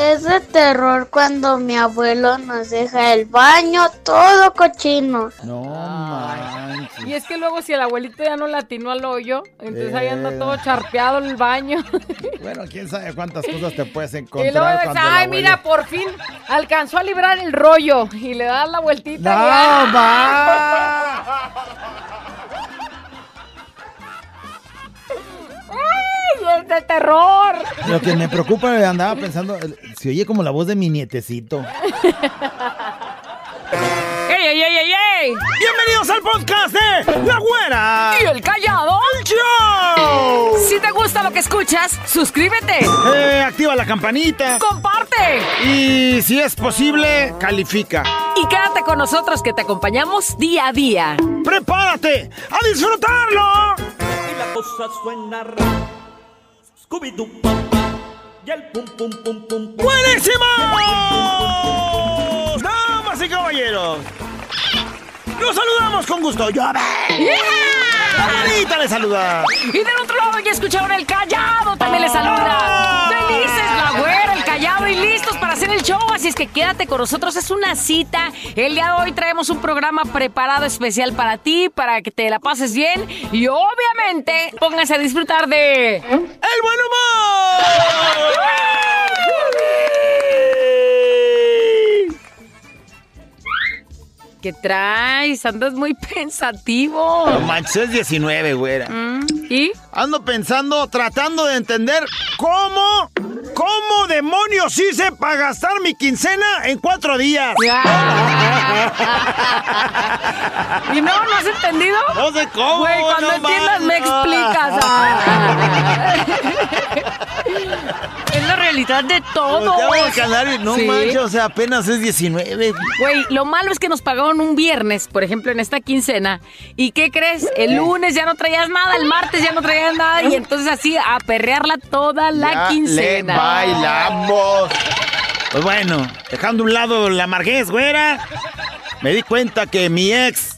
Es de terror cuando mi abuelo nos deja el baño todo cochino. No manches. Y es que luego si el abuelito ya no latinó al hoyo, entonces ahí anda Eh. todo charpeado el baño. Bueno, quién sabe cuántas cosas te puedes Y encontrar. luego dices, cuando el ay, abuelo- mira, por fin alcanzó a librar el rollo. Y le das la vueltita. y ¡No, ¡ah! va! es de terror! Lo que me preocupa, andaba pensando, eh, se oye como la voz de mi nietecito. ¡Ey, ey, ey, ey, ey! Bienvenidos al podcast de La Güera. ¿Y el callado? show! Si te gusta lo que escuchas, suscríbete, Eh, activa la campanita comparte y si es posible, califica. y quédate con nosotros que te acompañamos día a día. ¡Prepárate a disfrutarlo! y la cosa suena ra. Scooby-Doo, y el pum pum pum pum pum. ¡Buenísimo! Damas y caballeros, los saludamos con gusto. ¡Yo Abuelita le saluda. Y del otro lado ya escucharon el callado, también le saluda. Felices la güera, el callado y listos show. Así es que quédate con nosotros, es una cita. El día de hoy traemos un programa preparado especial para ti, para que te la pases bien. Y obviamente pónganse a disfrutar de... ¡El buen humor! ¿Qué traes? Andas muy pensativo. No manches, es 19, güera. Mm, ¿Y? Ando pensando, tratando de entender cómo, cómo demonios hice para gastar mi quincena en cuatro días. ¿Y no? ¿No has entendido? No sé cómo. Güey, cuando no entiendas me explicas. Es la realidad de todo. Volteaba el canal y no Sí. manches, o sea, apenas es 19. Güey, lo malo es que nos un viernes, por ejemplo, en esta quincena. ¿Y qué crees? El lunes ya no traías nada, el martes ya no traías nada. Y entonces así a perrearla toda la Ya quincena. Le bailamos. Pues bueno, dejando a un lado la marguez, güera, me di cuenta que mi ex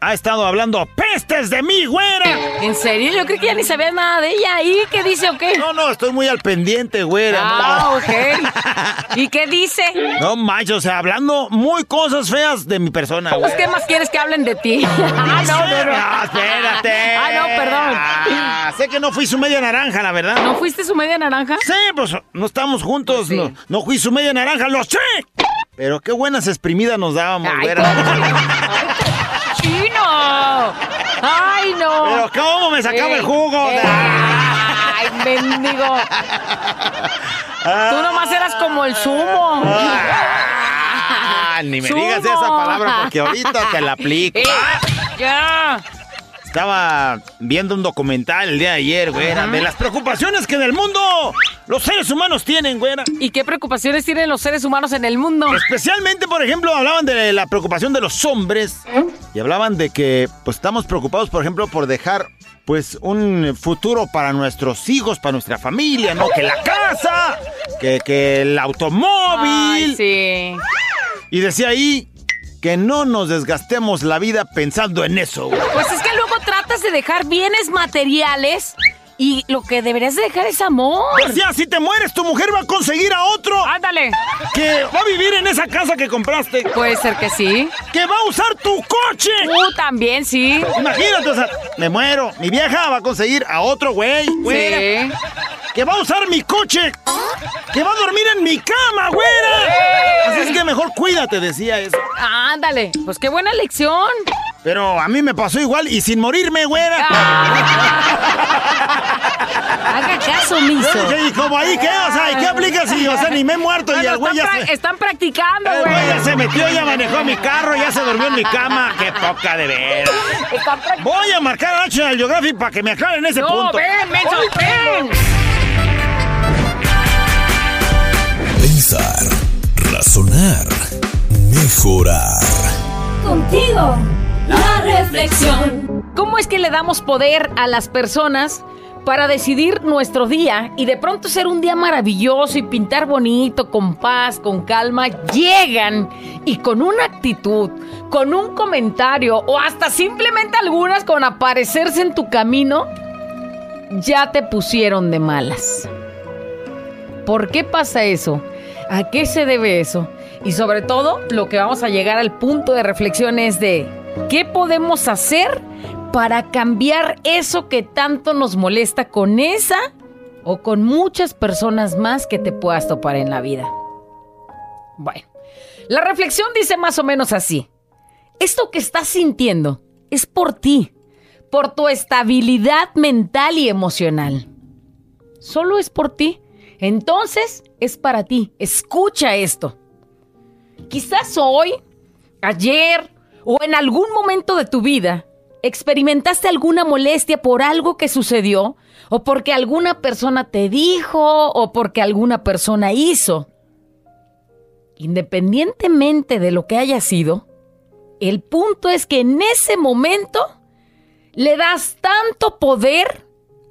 ha estado hablando pestes de mí, güera. ¿En serio? Yo creí que ya ni sabías nada de ella. ¿Y qué dice o qué? No, no, estoy muy al pendiente, güera. Ah, no. ok. ¿Y qué dice? No manches, o sea, hablando muy cosas feas de mi persona, güey. Pues, ¿qué más quieres que hablen de ti? ah, no, no, no. Espérate. Ah, no, perdón. Ah, sé que no fui su media naranja, la verdad. ¿No fuiste su media naranja? Sí, pues no estamos juntos, Pues sí. no, no fui su media naranja, lo sé. Pero qué buenas exprimidas nos dábamos, Ay, güera. ¡Chino! ¡Ay, no! Pero cómo me sacaba el jugo. ey, ¡Ay, mendigo! Tú nomás eras como el sumo. Ah, ni me digas esa palabra porque ahorita te la aplico. Eh, ¡Ya! Estaba viendo un documental el día de ayer, güera, de las preocupaciones que en el mundo los seres humanos tienen, güera. ¿Y qué preocupaciones tienen los seres humanos en el mundo? Especialmente, por ejemplo, hablaban de la preocupación de los hombres y hablaban de que pues estamos preocupados, por ejemplo, por dejar pues un futuro para nuestros hijos, para nuestra familia, ¿no? Que la casa, que, que el automóvil. Ay, sí. Y decía ahí que no nos desgastemos la vida pensando en eso. Pues es que de dejar bienes materiales y lo que deberías de dejar es amor. Decía, si te mueres, tu mujer va a conseguir a otro Ándale. que va a vivir en esa casa que compraste, Puede ser que sí. que va a usar tu coche. Tú también, sí. Imagínate, o sea, me muero. Mi vieja va a conseguir a otro güey, Sí. que va a usar mi coche, que va a dormir en mi cama, güera. Así es que mejor cuídate, decía eso. Ándale. Pues qué buena lección. Pero a mí me pasó igual y sin morirme, güera. Haga caso, miso. Y como ahí, ¿qué? O sea, ¿y qué aplica si, o sea, ni me he muerto y el güey están, ya se... están practicando, El güey ya güey. se metió, ya manejó mi carro, ya se durmió en mi cama. ¡Qué poca de veras! Practicando. Voy a marcar a National Geographic para que me aclaren ese No, punto. ven, menso, ven. Pensar, razonar, mejorar. Contigo, la reflexión. ¿Cómo es que le damos poder a las personas para decidir nuestro día y de pronto ser un día maravilloso y pintar bonito, con paz, con calma? Llegan y con una actitud, con un comentario o hasta simplemente algunas con aparecerse en tu camino, ya te pusieron de malas. ¿Por qué pasa eso? ¿A qué se debe eso? Y sobre todo, lo que vamos a llegar al punto de reflexión es de ¿qué podemos hacer para cambiar eso que tanto nos molesta con esa o con muchas personas más que te puedas topar en la vida? Bueno, la reflexión dice más o menos así. Esto que estás sintiendo es por ti, por tu estabilidad mental y emocional. Solo es por ti. Entonces es para ti. Escucha esto. Quizás hoy, ayer o en algún momento de tu vida experimentaste alguna molestia por algo que sucedió o porque alguna persona te dijo o porque alguna persona hizo. Independientemente de lo que haya sido, el punto es que en ese momento le das tanto poder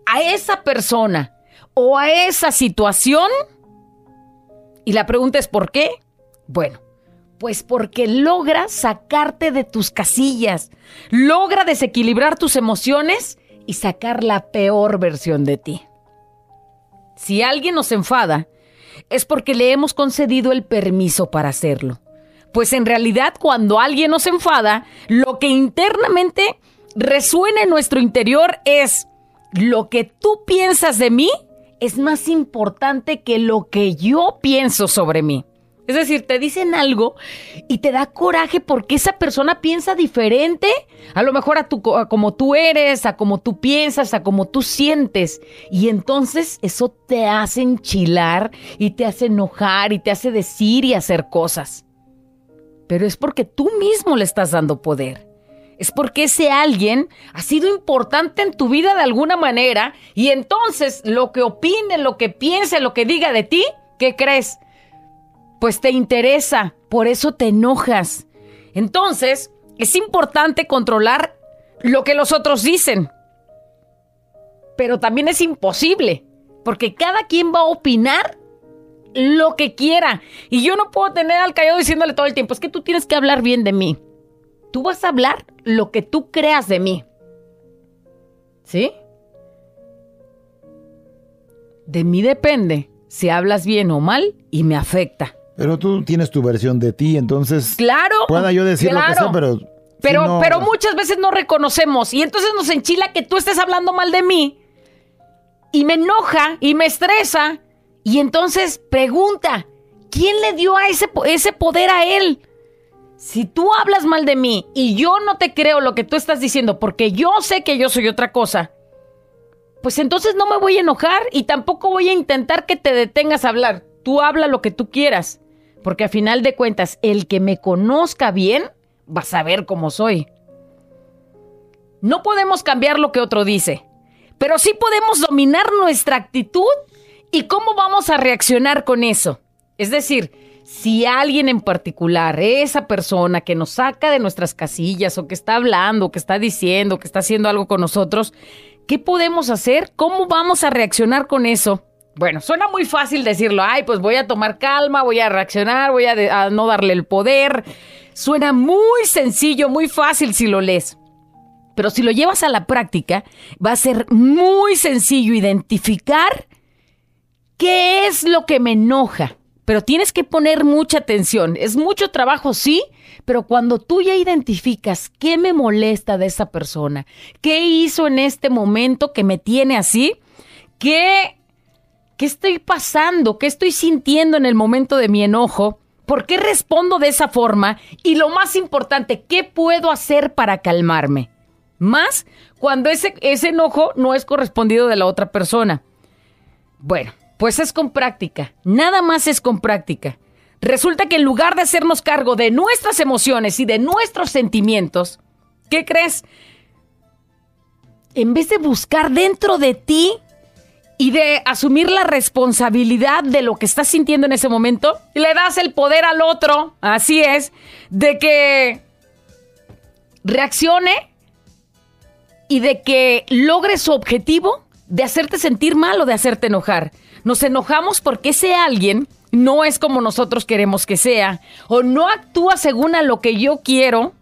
a esa persona o a esa situación. Y la pregunta es ¿por qué? Bueno, pues porque logra sacarte de tus casillas, logra desequilibrar tus emociones y sacar la peor versión de ti. Si alguien nos enfada, es porque le hemos concedido el permiso para hacerlo. Pues en realidad cuando alguien nos enfada, lo que internamente resuena en nuestro interior es lo que tú piensas de mí es más importante que lo que yo pienso sobre mí. Es decir, te dicen algo y te da coraje porque esa persona piensa diferente, a lo mejor a, tu, como tú eres, a como tú piensas, a como tú sientes. Y entonces eso te hace enchilar y te hace enojar y te hace decir y hacer cosas. Pero es porque tú mismo le estás dando poder. Es porque ese alguien ha sido importante en tu vida de alguna manera y entonces lo que opine, lo que piense, lo que diga de ti, ¿qué crees? Pues te interesa, por eso te enojas. Entonces, es importante controlar lo que los otros dicen. Pero también es imposible, porque cada quien va a opinar lo que quiera. Y yo no puedo tener al callado diciéndole todo el tiempo, es que tú tienes que hablar bien de mí. Tú vas a hablar lo que tú creas de mí. ¿Sí? De mí depende si hablas bien o mal y me afecta. Pero tú tienes tu versión de ti, entonces. Claro. Pueda yo decir lo que sea, pero. Pero, si no- pero muchas veces no reconocemos. Y entonces nos enchila que tú estés hablando mal de mí. Y me enoja y me estresa. Y entonces pregunta: ¿quién le dio a ese, ese poder a él? Si tú hablas mal de mí y yo no te creo lo que tú estás diciendo porque yo sé que yo soy otra cosa, pues entonces no me voy a enojar y tampoco voy a intentar que te detengas a hablar. Tú habla lo que tú quieras, porque a final de cuentas, el que me conozca bien va a saber cómo soy. No podemos cambiar lo que otro dice, pero sí podemos dominar nuestra actitud y cómo vamos a reaccionar con eso. Es decir, si alguien en particular, esa persona que nos saca de nuestras casillas o que está hablando, que está diciendo, que está haciendo algo con nosotros, ¿qué podemos hacer? ¿Cómo vamos a reaccionar con eso? Bueno, suena muy fácil decirlo, ay, pues voy a tomar calma, voy a reaccionar, voy a, no darle el poder. Suena muy sencillo, muy fácil si lo lees. Pero si lo llevas a la práctica, va a ser muy sencillo identificar qué es lo que me enoja. Pero tienes que poner mucha atención. Es mucho trabajo, sí, pero cuando tú ya identificas qué me molesta de esa persona, qué hizo en este momento que me tiene así, qué, qué estoy pasando, qué estoy sintiendo en el momento de mi enojo, por qué respondo de esa forma y lo más importante, qué puedo hacer para calmarme. Más cuando ese, ese enojo no es correspondido de la otra persona. Bueno, pues es con práctica. Nada más es con práctica. Resulta que en lugar de hacernos cargo de nuestras emociones y de nuestros sentimientos, ¿qué crees? En vez de buscar dentro de ti y de asumir la responsabilidad de lo que estás sintiendo en ese momento, le das el poder al otro, así es, de que reaccione y de que logre su objetivo de hacerte sentir mal o de hacerte enojar. Nos enojamos porque ese alguien no es como nosotros queremos que sea o no actúa según a lo que yo quiero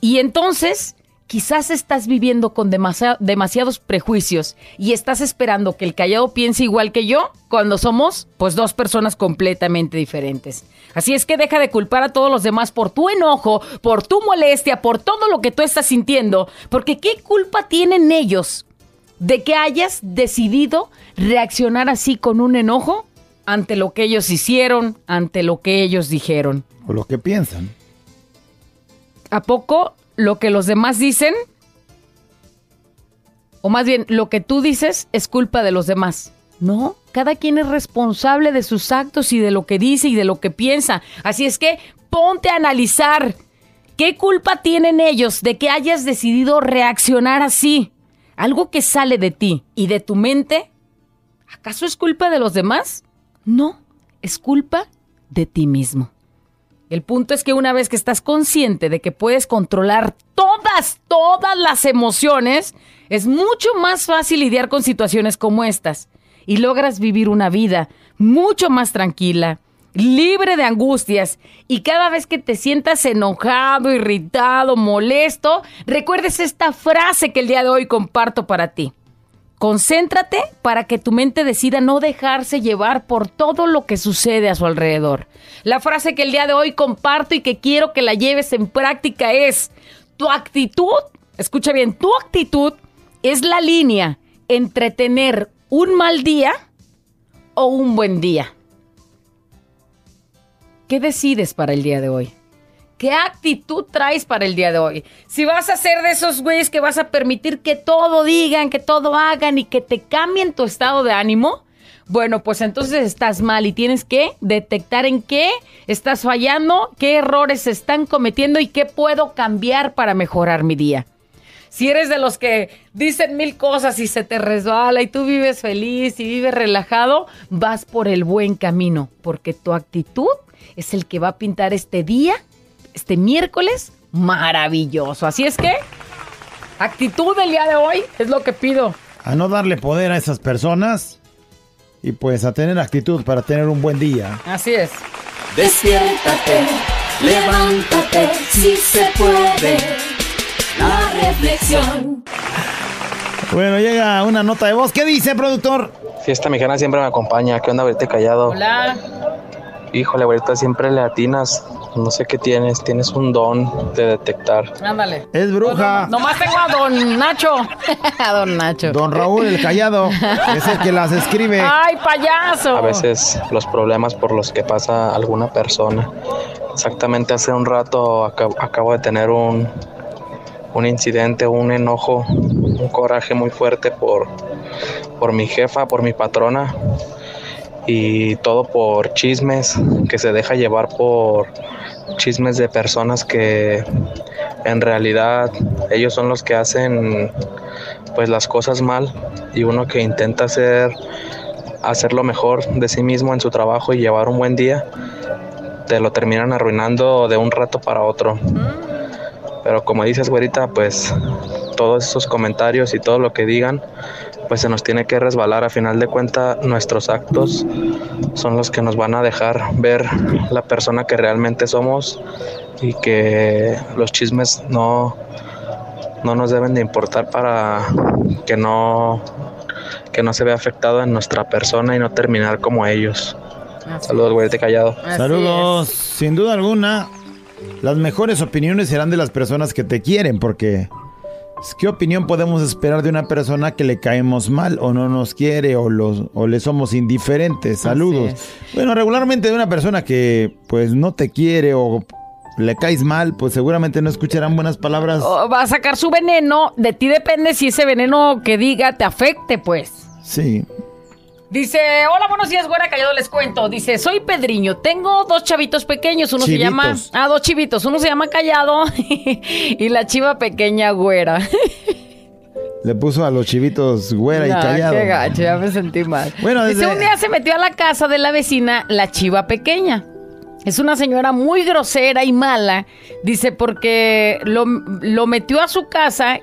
y entonces Quizás estás viviendo con demasi- demasiados prejuicios y estás esperando que el callado piense igual que yo cuando somos pues dos personas completamente diferentes. Así es que deja de culpar a todos los demás por tu enojo, por tu molestia, por todo lo que tú estás sintiendo, porque ¿qué culpa tienen ellos de que hayas decidido reaccionar así con un enojo ante lo que ellos hicieron, ante lo que ellos dijeron? O lo que piensan. ¿A poco lo que los demás dicen, o más bien lo que tú dices, es culpa de los demás? No, cada quien es responsable de sus actos y de lo que dice y de lo que piensa. Así es que ponte a analizar qué culpa tienen ellos de que hayas decidido reaccionar así. Algo que sale de ti y de tu mente, ¿acaso es culpa de los demás? No, es culpa de ti mismo. El punto es que una vez que estás consciente de que puedes controlar todas, todas las emociones, es mucho más fácil lidiar con situaciones como estas y logras vivir una vida mucho más tranquila, libre de angustias y cada vez que te sientas enojado, irritado, molesto, recuerdes esta frase que el día de hoy comparto para ti. Concéntrate para que tu mente decida no dejarse llevar por todo lo que sucede a su alrededor. La frase que el día de hoy comparto y que quiero que la lleves en práctica es, tu actitud, escucha bien, tu actitud es la línea entre tener un mal día o un buen día. ¿Qué decides para el día de hoy? ¿Qué actitud traes para el día de hoy? Si vas a ser de esos güeyes que vas a permitir que todo digan, que todo hagan y que te cambien tu estado de ánimo, bueno, pues entonces estás mal y tienes que detectar en qué estás fallando, qué errores se están cometiendo y qué puedo cambiar para mejorar mi día. Si eres de los que dicen mil cosas y se te resbala y tú vives feliz y vives relajado, vas por el buen camino, porque tu actitud es el que va a pintar este día, este miércoles, maravilloso. Así es que, actitud del día de hoy es lo que pido. A no darle poder a esas personas y pues a tener actitud para tener un buen día. Así es. Despiértate, levántate, si se puede. La reflexión. Bueno, llega una nota de voz. ¿Qué dice, productor? Fiesta mexicana siempre me acompaña. ¿Qué onda, ahorita callado? Hola. Híjole, ahorita siempre le atinas. No sé qué tienes. Tienes un don de detectar. Ándale. Es bruja. Nomás tengo a don Nacho. a don Nacho. Don Raúl el Callado es el que las escribe. ¡Ay, payaso! A veces los problemas por los que pasa alguna persona. Exactamente hace un rato acabo, acabo de tener un, un incidente, un enojo, un coraje muy fuerte por, por mi jefa, por mi patrona. Y todo por chismes, que se deja llevar por chismes de personas que en realidad ellos son los que hacen pues las cosas mal y uno que intenta hacer hacer lo mejor de sí mismo en su trabajo y llevar un buen día te lo terminan arruinando de un rato para otro. Pero como dices, güerita, pues todos esos comentarios y todo lo que digan, pues se nos tiene que resbalar. A final de cuentas, nuestros actos son los que nos van a dejar ver la persona que realmente somos y que los chismes no, no nos deben de importar para que no, que no se vea afectado en nuestra persona y no terminar como ellos. Saludos, güerita callado. Así Saludos. Sin duda alguna, las mejores opiniones serán de las personas que te quieren, porque ¿qué opinión podemos esperar de una persona que le caemos mal o no nos quiere o, los, o le somos indiferentes? Saludos. Bueno, regularmente de una persona que pues no te quiere o le caes mal, pues seguramente no escucharán buenas palabras. O va a sacar su veneno. De ti depende si ese veneno que diga te afecte, pues. Sí. Dice, hola, buenos días, güera callado, les cuento. Dice, soy Pedriño, tengo dos chavitos pequeños, uno se llama... Ah, dos chivitos, uno se llama Callado y la chiva pequeña güera. Le puso a los chivitos güera y No, callado. Qué gacho, ya me sentí mal. Bueno, Dice, desde- un día se metió a la casa de la vecina la chiva pequeña. Es una señora muy grosera y mala. Dice, porque lo, lo metió a su casa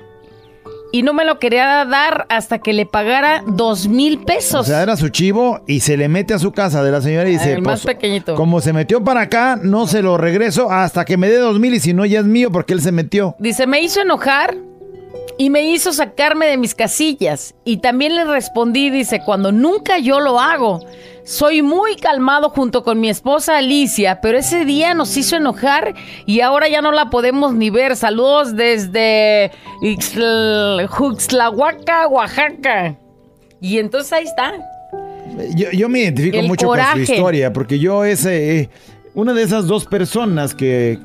y no me lo quería dar hasta que le pagara dos mil pesos. O sea, era su chivo y se le mete a su casa de la señora y dice, El más pues, pequeñito. como se metió para acá, no se lo regreso hasta que me dé dos mil y si no ya es mío porque él se metió. Dice, me hizo enojar y me hizo sacarme de mis casillas. Y también le respondí, dice, cuando nunca yo lo hago. Soy muy calmado junto con mi esposa Alicia, pero ese día nos hizo enojar y ahora ya no la podemos ni ver. Saludos desde Ixtl- Juxtlahuaca, Oaxaca. Y entonces ahí está. Yo, yo me identifico El mucho con su historia, porque yo es eh, una de esas dos personas que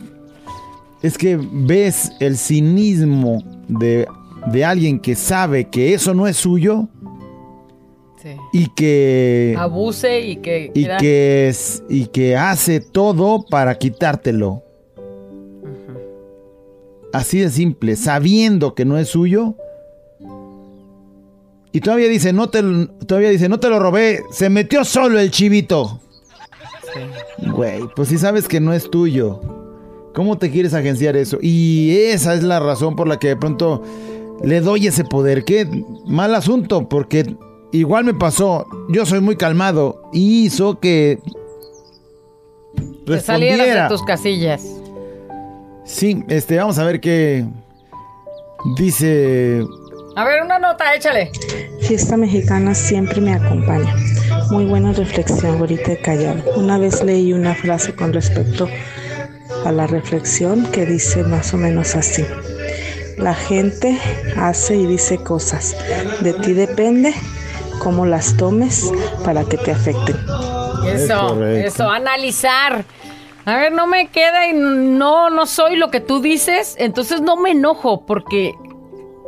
es que ves el cinismo de, de alguien que sabe que eso no es suyo Sí. y que Abuse y que... y quiera- que es- y que hace todo para quitártelo. Así de simple, sabiendo que no es suyo. Y todavía dice, no te, todavía dice, no te lo robé, se metió solo el chivito. Güey, pues si sabes que no es tuyo, ¿cómo te quieres agenciar eso? Y esa es la razón por la que de pronto le doy ese poder. Qué mal asunto, porque igual me pasó. Yo soy muy calmado y hizo que Te salieras respondiera. de tus casillas. Sí, este, vamos a ver qué dice. A ver, una nota, échale. Fiesta mexicana siempre me acompaña. Muy buena reflexión, ahorita he callado. Una vez leí una frase con respecto a la reflexión que dice más o menos así. La gente hace y dice cosas. De ti depende cómo las tomes para que te afecten. Eso, eso, analizar. A ver, no me queda y no, no soy lo que tú dices, entonces no me enojo porque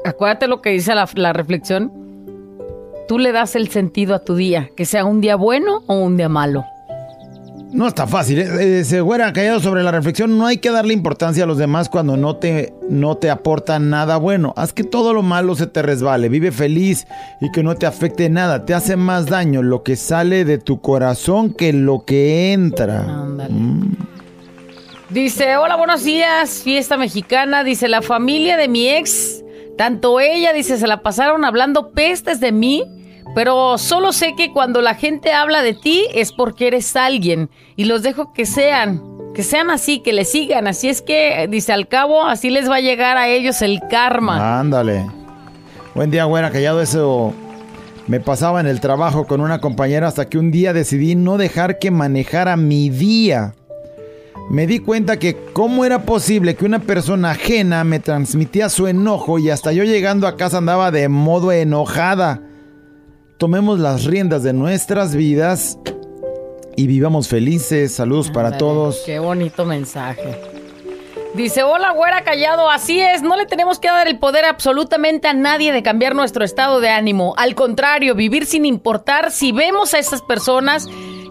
acuérdate lo que dice la, la reflexión. Tú le das el sentido a tu día, que sea un día bueno o un día malo. No está fácil, ¿eh? Eh, se güera callado sobre la reflexión. No hay que darle importancia a los demás cuando no te, no te aportan nada bueno. Haz que todo lo malo se te resbale. Vive feliz y que no te afecte nada. Te hace más daño lo que sale de tu corazón que lo que entra. Ándale. Dice, hola, buenos días, fiesta mexicana. Dice, la familia de mi ex, tanto ella, dice, se la pasaron hablando pestes de mí, pero solo sé que cuando la gente habla de ti es porque eres alguien y los dejo que sean, que sean así, que le sigan. Así es que, dice, al cabo, así les va a llegar a ellos el karma. Ándale. Buen día, güera, callado. Eso me pasaba en el trabajo con una compañera hasta que un día decidí no dejar que manejara mi día. Me di cuenta que cómo era posible que una persona ajena me transmitía su enojo y hasta yo llegando a casa andaba de modo enojada. Tomemos las riendas de nuestras vidas y vivamos felices. Saludos para todos. Qué bonito mensaje. Dice, hola, güera callado, así es, no le tenemos que dar el poder absolutamente a nadie de cambiar nuestro estado de ánimo. Al contrario, vivir sin importar si vemos a esas personas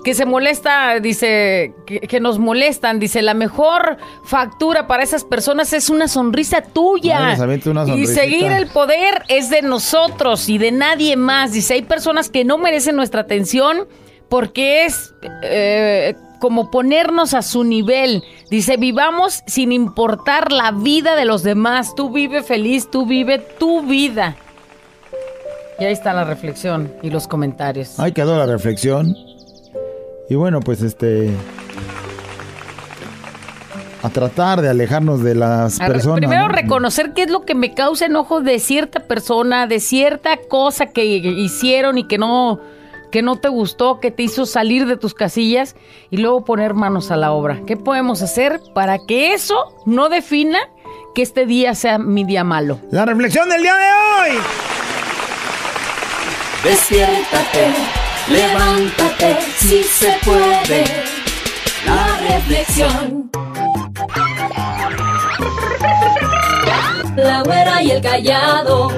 que se molesta, dice, que, que nos molestan, dice, la mejor factura para esas personas es una sonrisa tuya. Ay, una y seguir el poder es de nosotros y de nadie más. Dice, hay personas que no merecen nuestra atención porque es eh, como ponernos a su nivel. Dice, vivamos sin importar la vida de los demás. Tú vive feliz, tú vive tu vida. Y ahí está la reflexión y los comentarios. Ahí quedó la reflexión. Y bueno, pues este. A tratar de alejarnos de las A personas. Primero ¿no? reconocer qué es lo que me causa enojo de cierta persona, de cierta cosa que hicieron y que no, que no te gustó, que te hizo salir de tus casillas y luego poner manos a la obra. ¿Qué podemos hacer para que eso no defina que este día sea mi día malo? La reflexión del día de hoy. Despiértate, levántate, si se puede. La reflexión. La güera y el callado.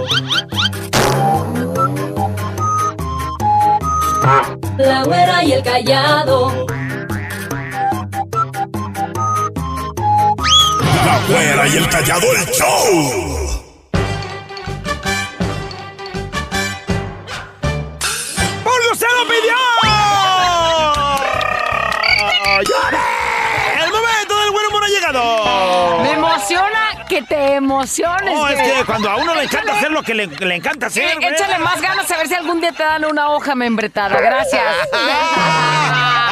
La güera y el callado. La güera y el callado el show. Lo pidió! ¡El momento del buen humor ha llegado! Me emociona que te emociones. No, es güey. que cuando a uno le encanta hacer lo que le, le encanta hacer. échale más ganas a ver si algún día te dan una hoja membretada. Gracias.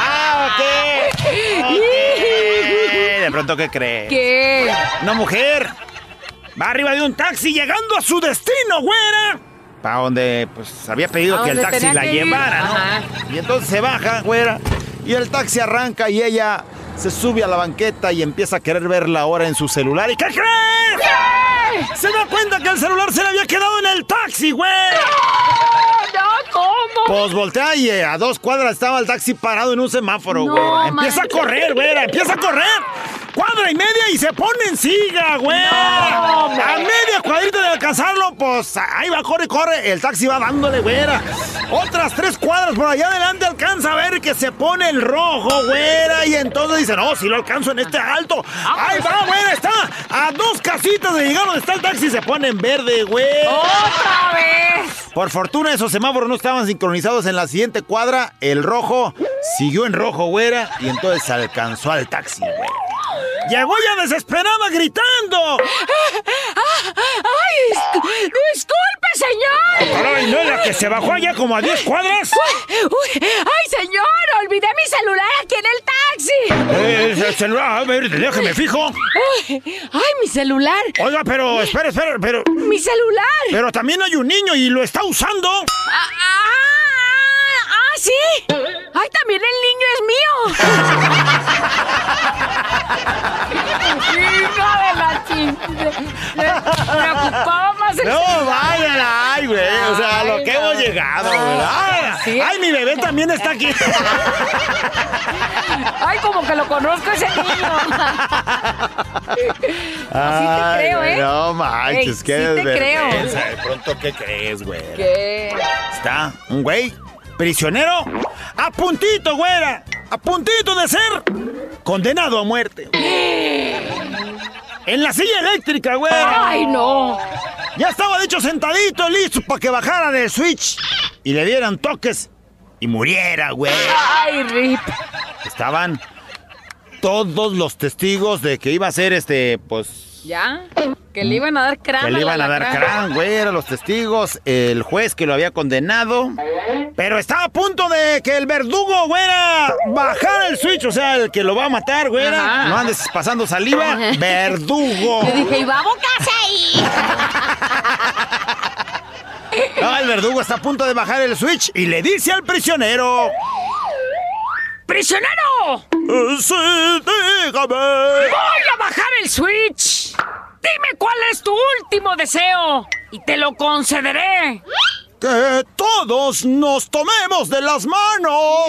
Ah, ok. Ok. De pronto, ¿qué cree? ¿Qué? Una mujer Va arriba de un taxi llegando a su destino, güera. Para donde, pues, había pedido que el taxi la que llevara, ajá. ¿no? Y entonces se baja, güera. Y el taxi arranca y ella se sube a la banqueta y empieza a querer ver la hora en su celular. ¿Y qué crees? Se da cuenta que el celular se le había quedado en el taxi, güey. No, ¿cómo? Pues voltea y eh, a dos cuadras estaba el taxi parado en un semáforo, No, güey. Empieza a correr, güey. Empieza a correr. Cuadra y media y se pone en siga, güey. No, a media cuadrita de alcanzarlo, pues ahí va, corre, corre. El taxi va dándole, güera. Otras tres cuadras por allá adelante alcanza a ver que se pone el rojo, güera. Y entonces dice, no, si lo alcanzo en este alto. Ahí va, güera, está. A dos casitas de llegar donde está el taxi se pone en verde, güey. ¡Otra vez! Por fortuna esos semáforos no estaban sincronizados en la siguiente cuadra. El rojo siguió en rojo, güera, y entonces alcanzó al taxi, güera. Llegó ya desesperada gritando. ¡Ay! dis- ¡Disculpe, señor! Ay, no, la que se bajó allá como a 10 cuadras. Uy, ¡Ay, señor! ¡Olvidé mi celular aquí en el taxi! Eh, el celular, a ver, déjame fijo. ¡Ay, ay, mi celular! Oiga, pero, espera, espera, pero, ¡Mi celular! pero también hay un niño y lo está usando. ¡Ah, ah, ah, sí! ¡Ay, también el niño es mío! ¡Hija de la chingada! Más el No, vayan, ay, güey, o sea, a lo que hemos llegado, ¿verdad? Sí. Ay, mi bebé también está aquí. ¡Ay, como que lo conozco ese niño! Ay, creo, güey, ¿eh? No manches, Ey, qué sí te creo. De pronto, ¿qué crees, güey? ¿Qué? Está un güey prisionero a puntito, güera. A puntito de ser condenado a muerte. En la silla eléctrica, güera. ¡Ay, no! Ya estaba dicho sentadito, listo para que bajara del switch y le dieran toques y muriera, güey. ¡Ay, Rip! Estaban todos los testigos de que iba a ser este, pues ¿Ya? Que le iban a dar crán Que le iban a dar crán, güey, eran los testigos, el juez que lo había condenado. Pero estaba a punto de que el verdugo, güera, bajara el switch, o sea, el que lo va a matar, güera. No andes pasando saliva. Verdugo. Yo dije, ¿y va a bocarse ahí? No, el verdugo está a punto de bajar el switch y le dice al prisionero. ¡Prisionero! "Eh, Sí, dígame. ¡Voy a bajar el switch! Dime cuál es tu último deseo y te lo concederé. Que todos nos tomemos de las manos.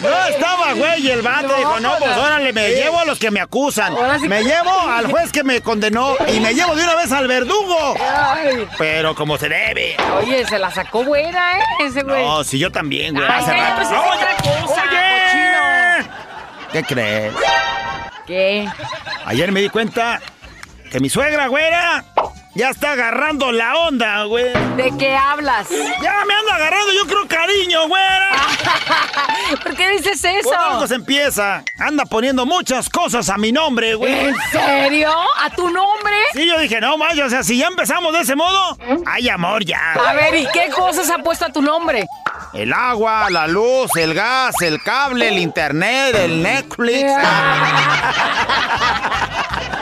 No estaba, güey, y el vato No, dijo, no, pues órale, me llevo a los que me acusan. Sí Me que- llevo al juez que me condenó y me llevo de una vez al verdugo. Ay, Pero como se debe. oye, se la sacó buena, ¿eh? Ese güey. No, si yo también, güey, hace rato. pues es otra cosa, ¡Oye! ¿Qué crees? ¿Qué? Ayer me di cuenta que mi suegra, güera, ya está agarrando la onda, güey. ¿De qué hablas? Ya me anda agarrando, yo creo, cariño, güera. ¿Por qué dices Por algo eso? se empieza. Anda poniendo muchas cosas a mi nombre, güey. ¿En serio? ¿A tu nombre? Sí, yo dije, no, más, o sea, si ya empezamos de ese modo, hay amor ya. A ver, ¿y qué cosas ha puesto a tu nombre? El agua, la luz, el gas, el cable, el internet, el Netflix.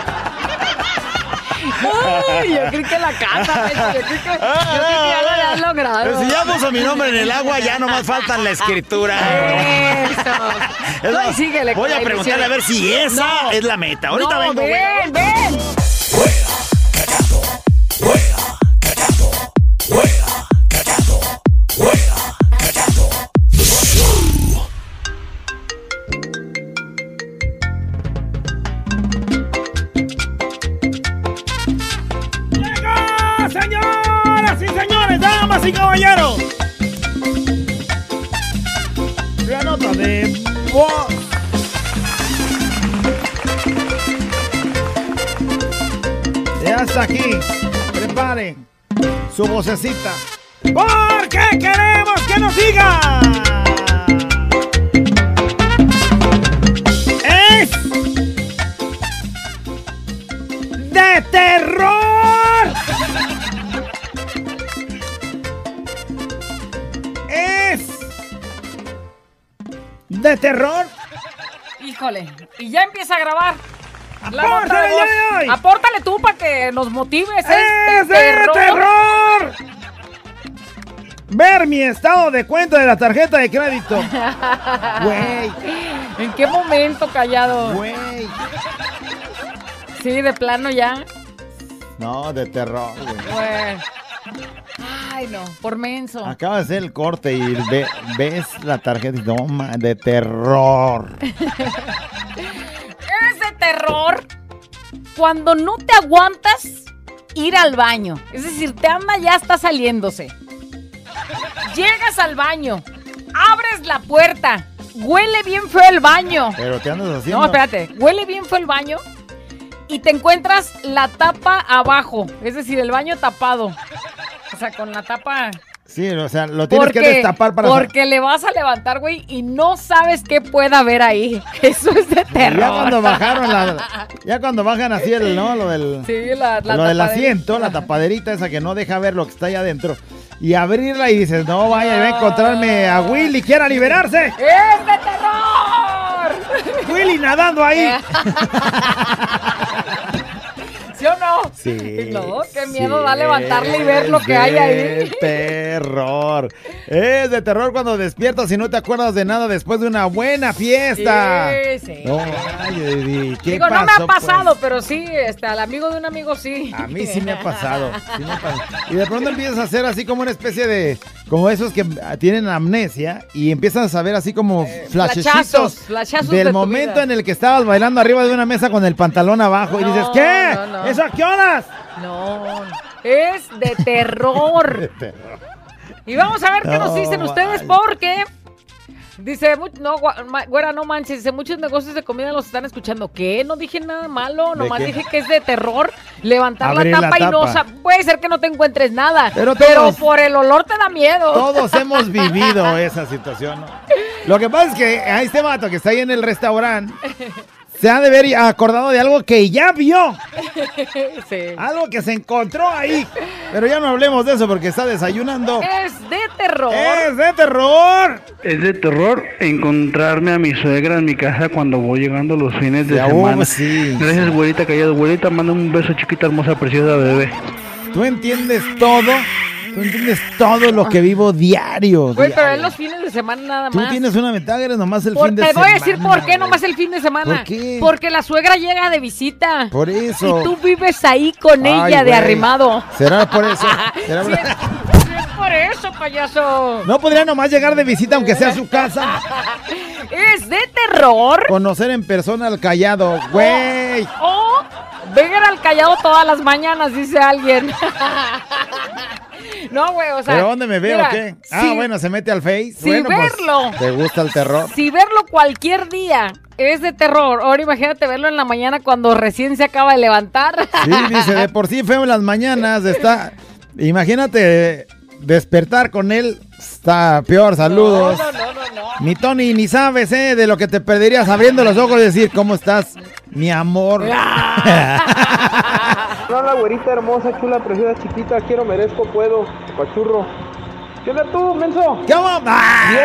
Ay, yo creo que la casa, Beto, yo creo que, yo creo que ya lo habías logrado. Pero si ya puso mi nombre en el agua, ya nomás falta la escritura. Eso. Es más, síguele voy a preguntarle a ver si esa No. es la meta. Ahorita no, vengo, ven, ven. ¡Llega, y caballeros! La nota de voz. Ya está aquí. Prepare su vocecita. Porque queremos que nos diga. Es de terror. De terror Híjole. Y ya empieza a grabar. ¡Apórtale hoy! Apórtale tú para que nos motives. ¡Es de terror! Ver mi estado de cuenta de la tarjeta de crédito. Güey, ¿En qué momento, callado? güey. Sí, de plano ya. No, de terror, güey. Ay, no, por menso. Acaba de hacer el corte y ve- ves la tarjeta de terror. Es de terror cuando no te aguantas ir al baño. Es decir, te anda ya está saliéndose. Llegas al baño, abres la puerta, huele bien feo el baño. Pero te andas haciendo. No, espérate, huele bien feo el baño y te encuentras la tapa abajo, es decir, el baño tapado. O sea, con la tapa Sí, o sea, lo tienes que destapar para. porque le vas a levantar, güey, y no sabes qué pueda haber ahí. Eso es de terror. Ya cuando bajaron la. Ya cuando bajan así el, ¿no? Lo del. Sí, la, la lo del asiento, la tapaderita esa que no deja ver lo que está allá adentro. Y abrirla y dices, no vaya, va a encontrarme a Willy, quiera liberarse. ¡Es de terror! Willy nadando ahí. ¿Sí o no? Qué miedo da sí, levantarle y ver lo que hay ahí. terror. Es de terror cuando despiertas y no te acuerdas de nada después de una buena fiesta. Sí, sí. No, ay, ¿qué Digo, no me ha pues? pasado, pero sí, este, al amigo de un amigo sí. A mí sí me ha pasado. sí me ha pasado. Y de pronto empiezas a hacer así como una especie de. Como esos que tienen amnesia y empiezas a saber así como Eh, flashazos, flashazos del de momento en el que estabas bailando arriba de una mesa con el pantalón abajo y dices, ¿qué? no, no. ¿Eso a qué No, es de terror. Y vamos a ver qué nos No, dicen ustedes porque dice, no, güera, no manches, dice, muchos negocios de comida los están escuchando. ¿Qué? No dije nada malo, ¿De nomás dije que es de terror levantar la la tapa y no, sa- puede ser que no te encuentres nada, Pero pero, por el olor te da miedo. Todos hemos vivido esa situación. ¿no? Lo que pasa es que a este vato que está ahí en el restaurante se ha de ver acordado de algo que ya vio. Sí. Algo que se encontró ahí. Pero ya no hablemos de eso porque está desayunando. Es de terror. ¡Es de terror! Es de terror encontrarme a mi suegra en mi casa cuando voy llegando los fines de Ya, semana. oh, sí, Gracias, güerita callado. Güerita, manda un beso chiquita, hermosa, preciosa, bebé. Tú entiendes todo. Tú entiendes todo lo que vivo diario. Güey, pero es los fines de semana nada Tú más. tienes una ventaja, eres nomás el Por- fin de te semana. voy a decir por qué nomás el fin de semana. ¿Por qué? Porque la suegra llega de visita. Por eso. Y tú vives ahí con Ay, ella de arrimado. ¿Será por eso? ¿Será Sí, por- es, sí es por eso, payaso. No podría nomás llegar de visita aunque sea a su casa. Es de terror. Conocer en persona al callado, güey. O vengan al callado todas las mañanas, dice alguien. no, güey, o sea. ¿Pero dónde me veo mira, o qué? Ah, si- bueno, se mete al Face. si bueno, pues, verlo. ¿Te gusta el terror? Si verlo cualquier día es de terror, ahora imagínate verlo en la mañana cuando recién se acaba de levantar. Sí, dice, de por sí feo en las mañanas. Está. Imagínate despertar con él. Está peor, saludos. No, no, no, no, no. Ni Tony, ni sabes, ¿eh? De lo que te perderías abriendo los ojos y decir, ¿cómo estás, mi amor? Hola, güerita hermosa, chula, preciosa, chiquita, quiero, merezco, puedo, pachurro. ¿Qué onda tú, menso? ¿Qué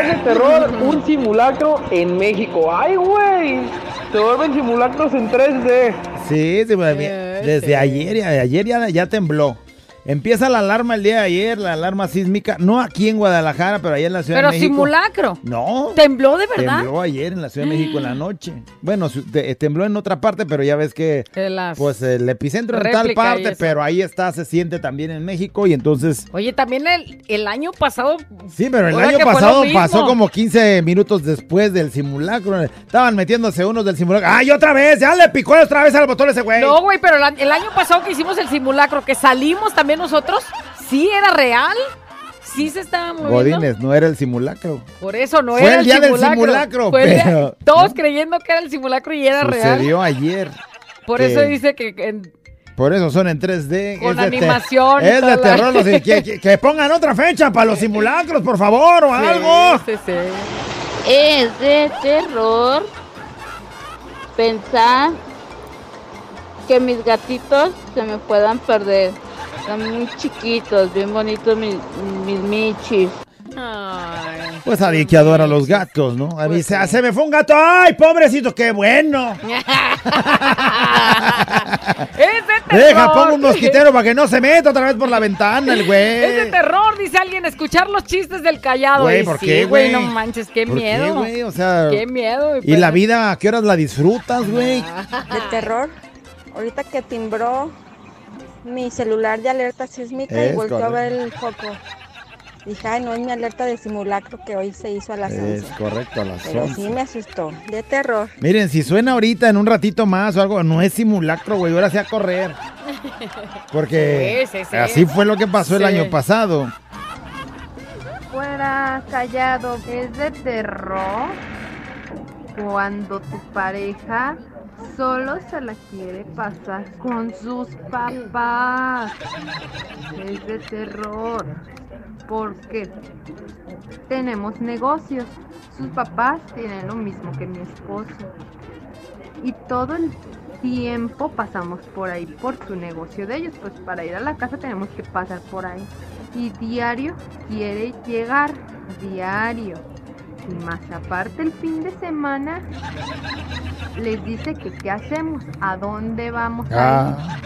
de terror, un simulacro en México. ¡Ay, güey! Se vuelven simulacros en 3D. Sí, sí, desde ayer, ayer ya, ya tembló. Empieza la alarma el día de ayer, la alarma sísmica, no aquí en Guadalajara, pero allá en la Ciudad Pero de México. simulacro. No. ¿Tembló de verdad? Tembló ayer en la Ciudad de México en la noche. Bueno, tembló en otra parte, pero ya ves que las- pues el epicentro en tal parte, pero ahí está, se siente también en México y entonces Oye, también el, el año pasado. Sí, pero el año pasado pasó como 15 minutos después del simulacro. Estaban metiéndose unos del simulacro. ¡Ay, otra vez! ¡Ya le picó otra vez al botón ese güey! No, güey, pero el año pasado que hicimos el simulacro, que salimos también nosotros, sí era real. Sí se estaba moviendo. Godines, no era el simulacro. Por eso no Fue era el día del simulacro, Fue el día- pero- todos creyendo que era el simulacro y era real. Sucedió ayer. Por que- eso dice que en- Por eso son en 3D. Con es de te- animación Es de la- terror. los- que, que- que pongan otra fecha para los simulacros, por favor, o algo. Sí, sí, Es de terror pensar que mis gatitos se me puedan perder. Son muy chiquitos, bien bonitos mis, mis michis. Ay. Pues alguien que adora a los gatos, ¿no? A mí Pues se, se me fue un gato. ¡Ay, pobrecito! ¡Qué bueno! ¡Es de terror! Deja, pongo un mosquitero para que no se meta otra vez por la ventana el Es de güey. terror, dice alguien, escuchar los chistes del callado. Güey, Y ¿por sí, qué, güey? No manches, qué ¿Por qué, miedo. güey? O sea, Qué miedo. ¿Y la vida a qué horas la disfrutas, güey? de terror. Ahorita que timbró mi celular de alerta sísmica Es y volteó a ver el foco. Dije, ay, no es mi alerta de simulacro que hoy se hizo a las Es 11. correcto, a las Pero 11. sí me asustó, de terror. Miren, si suena ahorita en un ratito más o algo, no es simulacro, güey, ahora sí a correr. Porque Sí, sí, sí. así fue lo que pasó el año pasado. Fuera callado, es de terror cuando tu pareja solo se la quiere pasar con sus papás. Es de terror porque tenemos negocios. Sus papás tienen lo mismo que mi esposo. Y todo el tiempo pasamos por ahí, por su negocio de ellos. Pues para ir a la casa tenemos que pasar por ahí. Y diario quiere llegar, diario. Y más aparte el fin de semana les dice que qué hacemos, a dónde vamos a Ah,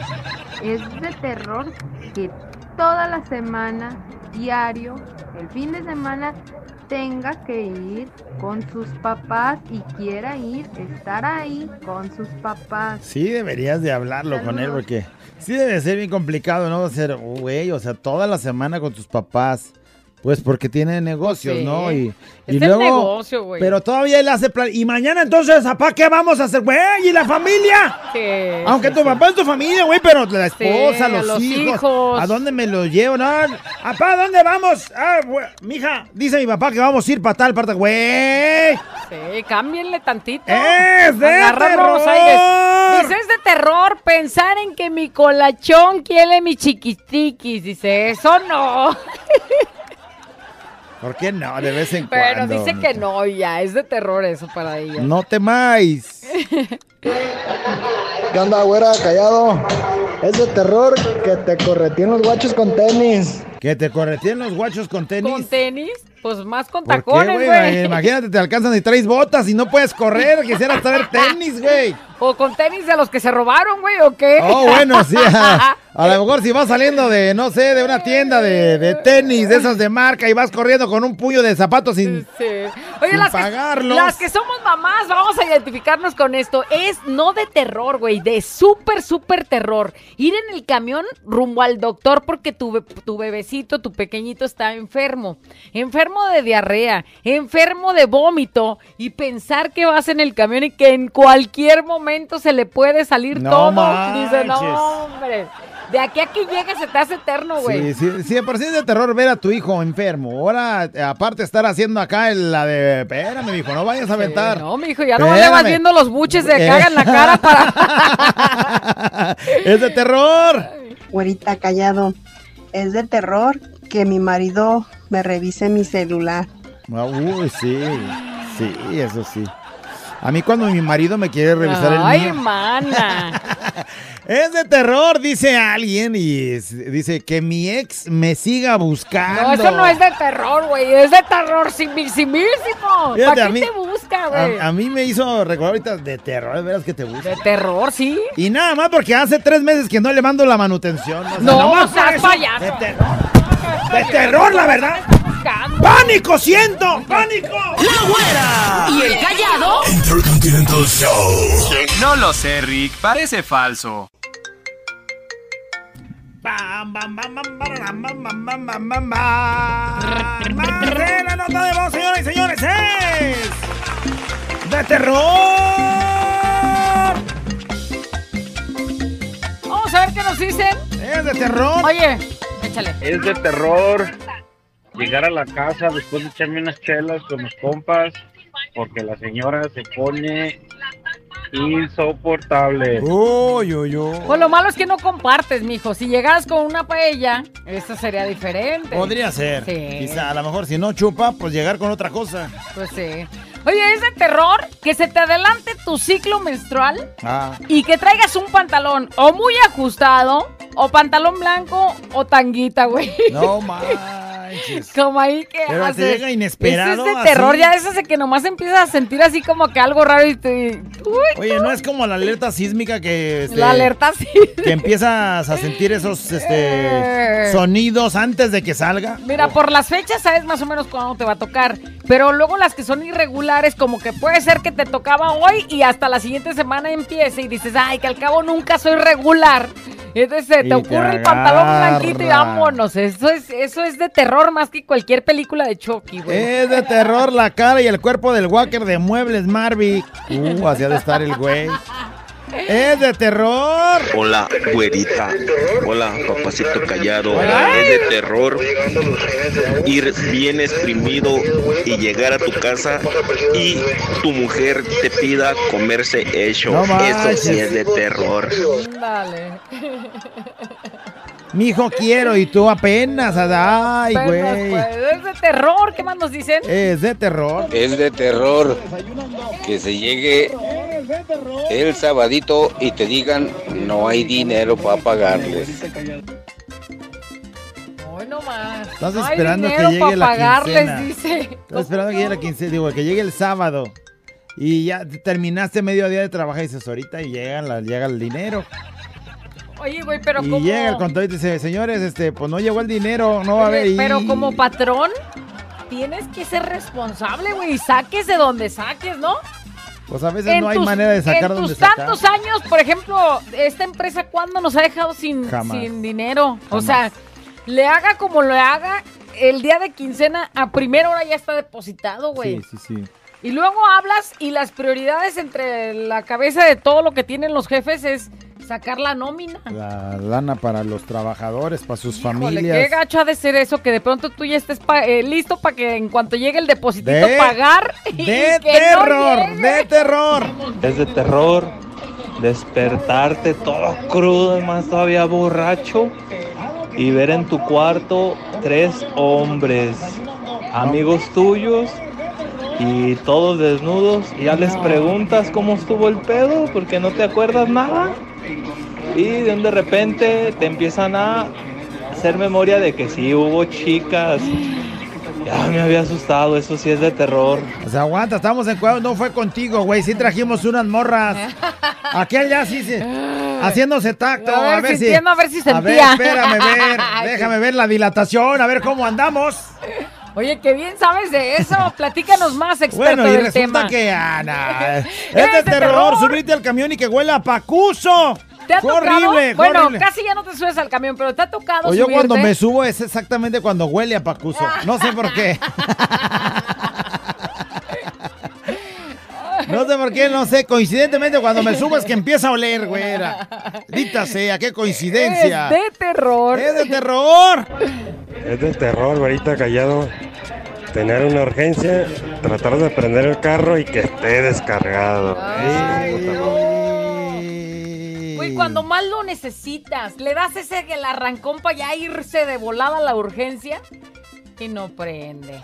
ir. Es de terror que toda la semana, diario, el fin de semana, tenga que ir con sus papás y quiera ir, estar ahí con sus papás. sí deberías de hablarlo con él porque sí debe ser bien complicado, ¿no? Ser, güey, o sea, toda la semana con tus papás. Pues porque tiene negocios, Sí. ¿no? Y, luego, negocio, güey. Pero todavía él hace plan. Y mañana entonces, ¿para qué vamos a hacer, güey? ¿Y la familia? Sí, Aunque sí, tu papá es tu familia, güey, pero la esposa, los, los hijos, hijos. ¿A dónde me los llevo? No, ¿Apá, dónde vamos? Ah, güey, mija, dice mi papá que vamos a ir para tal parte, güey. Sí, cámbienle tantito. ¡Es de terror! aires. Dice, es de terror pensar en que mi colachón quiere mi chiquitiquis. Dice, eso no. ¿Por qué no? De vez en Pero cuando. dice que no, ya, es de terror eso para ella. No temáis. ¿Qué onda, güera? Callado. Es de terror que te corretíen los guachos con tenis. Que te correteen los guachos con tenis. ¿Con tenis? Pues más con ¿Por qué, tacones, güey? Imagínate, te alcanzan y traes botas y no puedes correr. Quisieras traer tenis, güey. O con tenis de los que se robaron, güey, ¿o qué? Oh, bueno, sí. A, a lo mejor si vas saliendo de, no sé, de una tienda de, de tenis, de esas de marca, y vas corriendo con un puño de zapatos sin... Sí. Oye, Sin las que, pagarlos. las que somos mamás, vamos a identificarnos con esto. Es no de terror, güey, de súper, súper terror. Ir en el camión rumbo al doctor porque tu, tu bebecito, tu pequeñito está enfermo. Enfermo de diarrea, enfermo de vómito. Y pensar que vas en el camión y que en cualquier momento se le puede salir No todo. manches. Dice, no, hombre. De aquí a que llegue se te hace eterno, güey. Sí, sí, sí, de por sí es de terror ver a tu hijo enfermo. Ahora, eh, aparte, estar haciendo acá el- la de... Espérame, hijo, no vayas a aventar. No, mi hijo, ya no le vas viendo los buches de Eh. caga en la cara para. ¡Es de terror! Güerita callado. Es de terror que mi marido me revise mi celular. Ah, Uy, sí, sí, eso sí. A mí cuando mi marido me quiere revisar el Ay, mío. mana. Es de terror, dice alguien, y es- dice que mi ex me siga buscando. No, eso no es de terror, güey. Es de terror. Fíjate, ¿Para qué mí- te busca, güey? A, a mí me hizo recordar ahorita de terror, de veras que te busca. De terror, sí. Y nada más porque hace tres meses que no le mando la manutención. o sea, No, seas eso, payaso. De terror. De terror, la verdad. ¡Pánico siento! ¡Pánico! ¡La güera! ¿Y el callado? Intercontinental Show. No lo sé, Rick. Parece falso. Más la nota de voz, señoras y señores, es de terror. Vamos a ver qué nos dicen. Es de terror. Oye, échale. Es de terror llegar a la casa después de echarme unas chelas con los compas porque la señora se pone insoportable. Uy, uy, uy. Pues lo malo es que no compartes, mijo. Si llegaras con una paella, eso sería diferente. Podría ser. Sí. Quizá, a lo mejor si no chupa, pues llegar con otra cosa. Pues sí. Oye, es de terror que se te adelante tu ciclo menstrual Ah. y que traigas un pantalón o muy ajustado, o pantalón blanco, o tanguita, güey. No manches. Como ahí que Pero te llega inesperado, Ese es de así. terror, ya eso de que nomás empiezas a sentir así como que algo raro y te... Uy, Oye, no es como la alerta sísmica que... este, La alerta sí. Que empiezas a sentir esos este, Eh. sonidos antes de que salga. Mira, por las fechas sabes más o menos cuándo te va a tocar, pero luego las que son irregulares, como que puede ser que te tocaba hoy y hasta la siguiente semana empiece y dices, ay, que al cabo nunca soy regular. Entonces se Y te te ocurre el pantalón blanquito y vámonos. Eso es, eso es de terror más que cualquier película de Chucky, güey. Es de terror la cara y el cuerpo del Walker de Muebles Marvick. Uh, así ha de estar el güey. Es de terror. Hola, güerita. Hola, papacito callado. Es de terror ir bien exprimido y llegar a tu casa y tu mujer te pida comerse eso. No Eso sí es de terror. Dale. Mijo, quiero y tú apenas. Ay, güey. Es de terror, ¿qué más nos dicen? Es de terror. Es de terror que se llegue el sabadito y te digan no hay dinero para pagarles. Hoy no más. Estás No hay esperando que dinero llegue la pagarles, quincena. dice. Estás esperando que llegue la quincena, digo, que llegue el sábado. Y ya terminaste medio día de trabajar y dices, ahorita y llega, la- llega el dinero. Oye, güey, pero y como... llega el contador y dice, señores, este, pues no llegó el dinero, no va a haber. y- Pero como patrón, tienes que ser responsable, güey, y saques de donde saques, ¿no? Pues a veces En no hay tus- manera de sacar En donde tus sacar. tantos años, por ejemplo, esta empresa, ¿cuándo nos ha dejado sin, sin dinero? O sea, le haga como le haga, el día de quincena a primera hora ya está depositado, güey. Sí, sí, sí. Y luego hablas y las prioridades entre la cabeza de todo lo que tienen los jefes es sacar la nómina. La lana para los trabajadores, para sus Híjole, familias. qué gacho ha de ser eso, que de pronto tú ya estés pa- eh, listo para que en cuanto llegue el depositito De- pagar. y de que no terror, de terror. Es de terror despertarte todo crudo y más todavía borracho y ver en tu cuarto tres hombres, amigos tuyos y todos desnudos y ya les preguntas cómo estuvo el pedo porque no te acuerdas nada y de un de repente te empiezan a hacer memoria de que sí hubo chicas. Ya me había asustado, eso sí es de terror. O sea, aguanta, estamos en cuadro, no fue contigo, güey. Sí trajimos unas morras. Aquel ya sí se. Haciéndose tacto. A ver, A ver si. a ver si A ver, sentía. espérame, ver. Déjame ver la dilatación, a ver cómo andamos. Oye, qué bien sabes de eso. Platícanos más, experto Bueno, y del resulta tema. que Ana. Es de terror, terror. subirte al camión y que huela a pacuso. ¿Te ha tocado? horrible, fue bueno, horrible. casi ya no te subes al camión, pero te ha tocado O yo cuando me subo es exactamente cuando huele a pacuso. No sé por qué. No sé por qué, no sé. Coincidentemente cuando me subo es que empieza a oler, güera. Dita sea, qué coincidencia. Es de terror. Es de terror. Es de terror, ahorita callado. Tener una urgencia, tratar de prender el carro y que esté descargado. Güey, cuando más lo necesitas, le das ese el arrancón para ya irse de volada a la urgencia y no prende.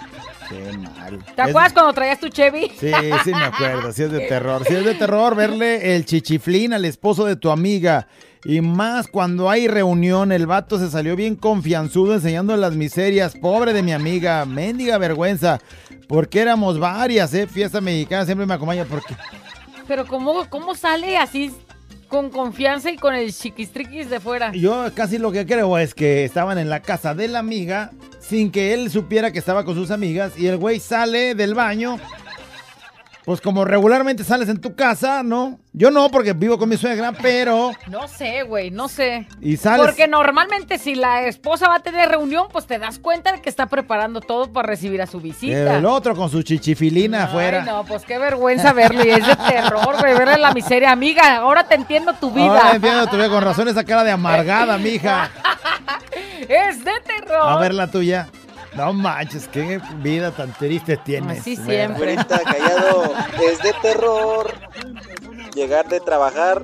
Qué mal. ¿Te Es- acuerdas cuando traías tu Chevy? Sí, sí me acuerdo, sí es de terror. Sí es de terror verle el chichiflín al esposo de tu amiga. Y más cuando hay reunión, el vato se salió bien confianzudo enseñando las miserias. Pobre de mi amiga, mendiga vergüenza. Porque éramos varias, ¿eh? Fiesta mexicana siempre me acompaña porque... Pero ¿cómo, cómo sale así con confianza y con el chiquistriquis de fuera? Yo casi lo que creo es que estaban en la casa de la amiga sin que él supiera que estaba con sus amigas y el güey sale del baño. Pues como regularmente sales en tu casa, ¿no? Yo no, porque vivo con mi suegra, pero... No sé, güey, no sé. Y sales... Porque normalmente si la esposa va a tener reunión, pues te das cuenta de que está preparando todo para recibir a su visita. El otro con su chichifilina afuera. Ay, no, pues qué vergüenza verlo y es de terror, güey, verle la miseria. Amiga, ahora te entiendo tu vida. Ahora entiendo tu vida, con razón esa cara de amargada, mija. Es de terror. A ver la tuya. No manches, qué vida tan triste tienes. Así siempre. Güerita, callado, es de terror llegar de trabajar,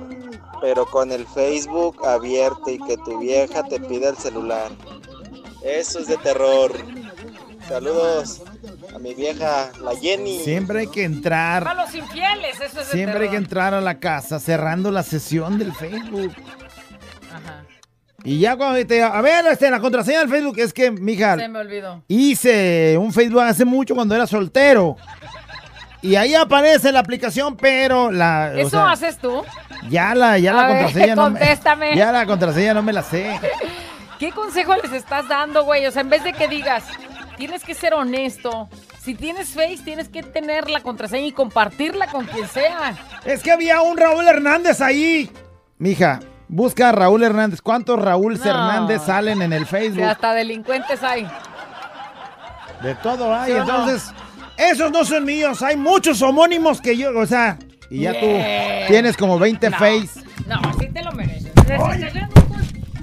pero con el Facebook abierto y que tu vieja te pida el celular. Eso es de terror. Saludos a mi vieja, la Jenny. Siempre hay que entrar. Para los infieles, eso es de Siempre hay que terror. entrar a la casa cerrando la sesión del Facebook. Y ya cuando te... A ver, este, la contraseña del Facebook es que, mija, Se me olvidó. hice un Facebook hace mucho cuando era soltero. Y ahí aparece la aplicación, pero la... o ¿Eso sea, haces tú? Ya la, ya la ver, contraseña no me- contéstame. Ya la contraseña no me la sé. ¿Qué consejo les estás dando, güey? O sea, en vez de que digas, tienes que ser honesto. Si tienes Face, tienes que tener la contraseña y compartirla con quien sea. Es que había un Raúl Hernández ahí. Mija, busca a Raúl Hernández. ¿Cuántos Raúl No. Hernández salen en el Que Facebook? hasta delincuentes hay. De todo hay. ¿Sí o no? Entonces, esos no son míos. Hay muchos homónimos que yo, o sea, y ya tú tienes como 20 No. face. No, sí te lo mereces.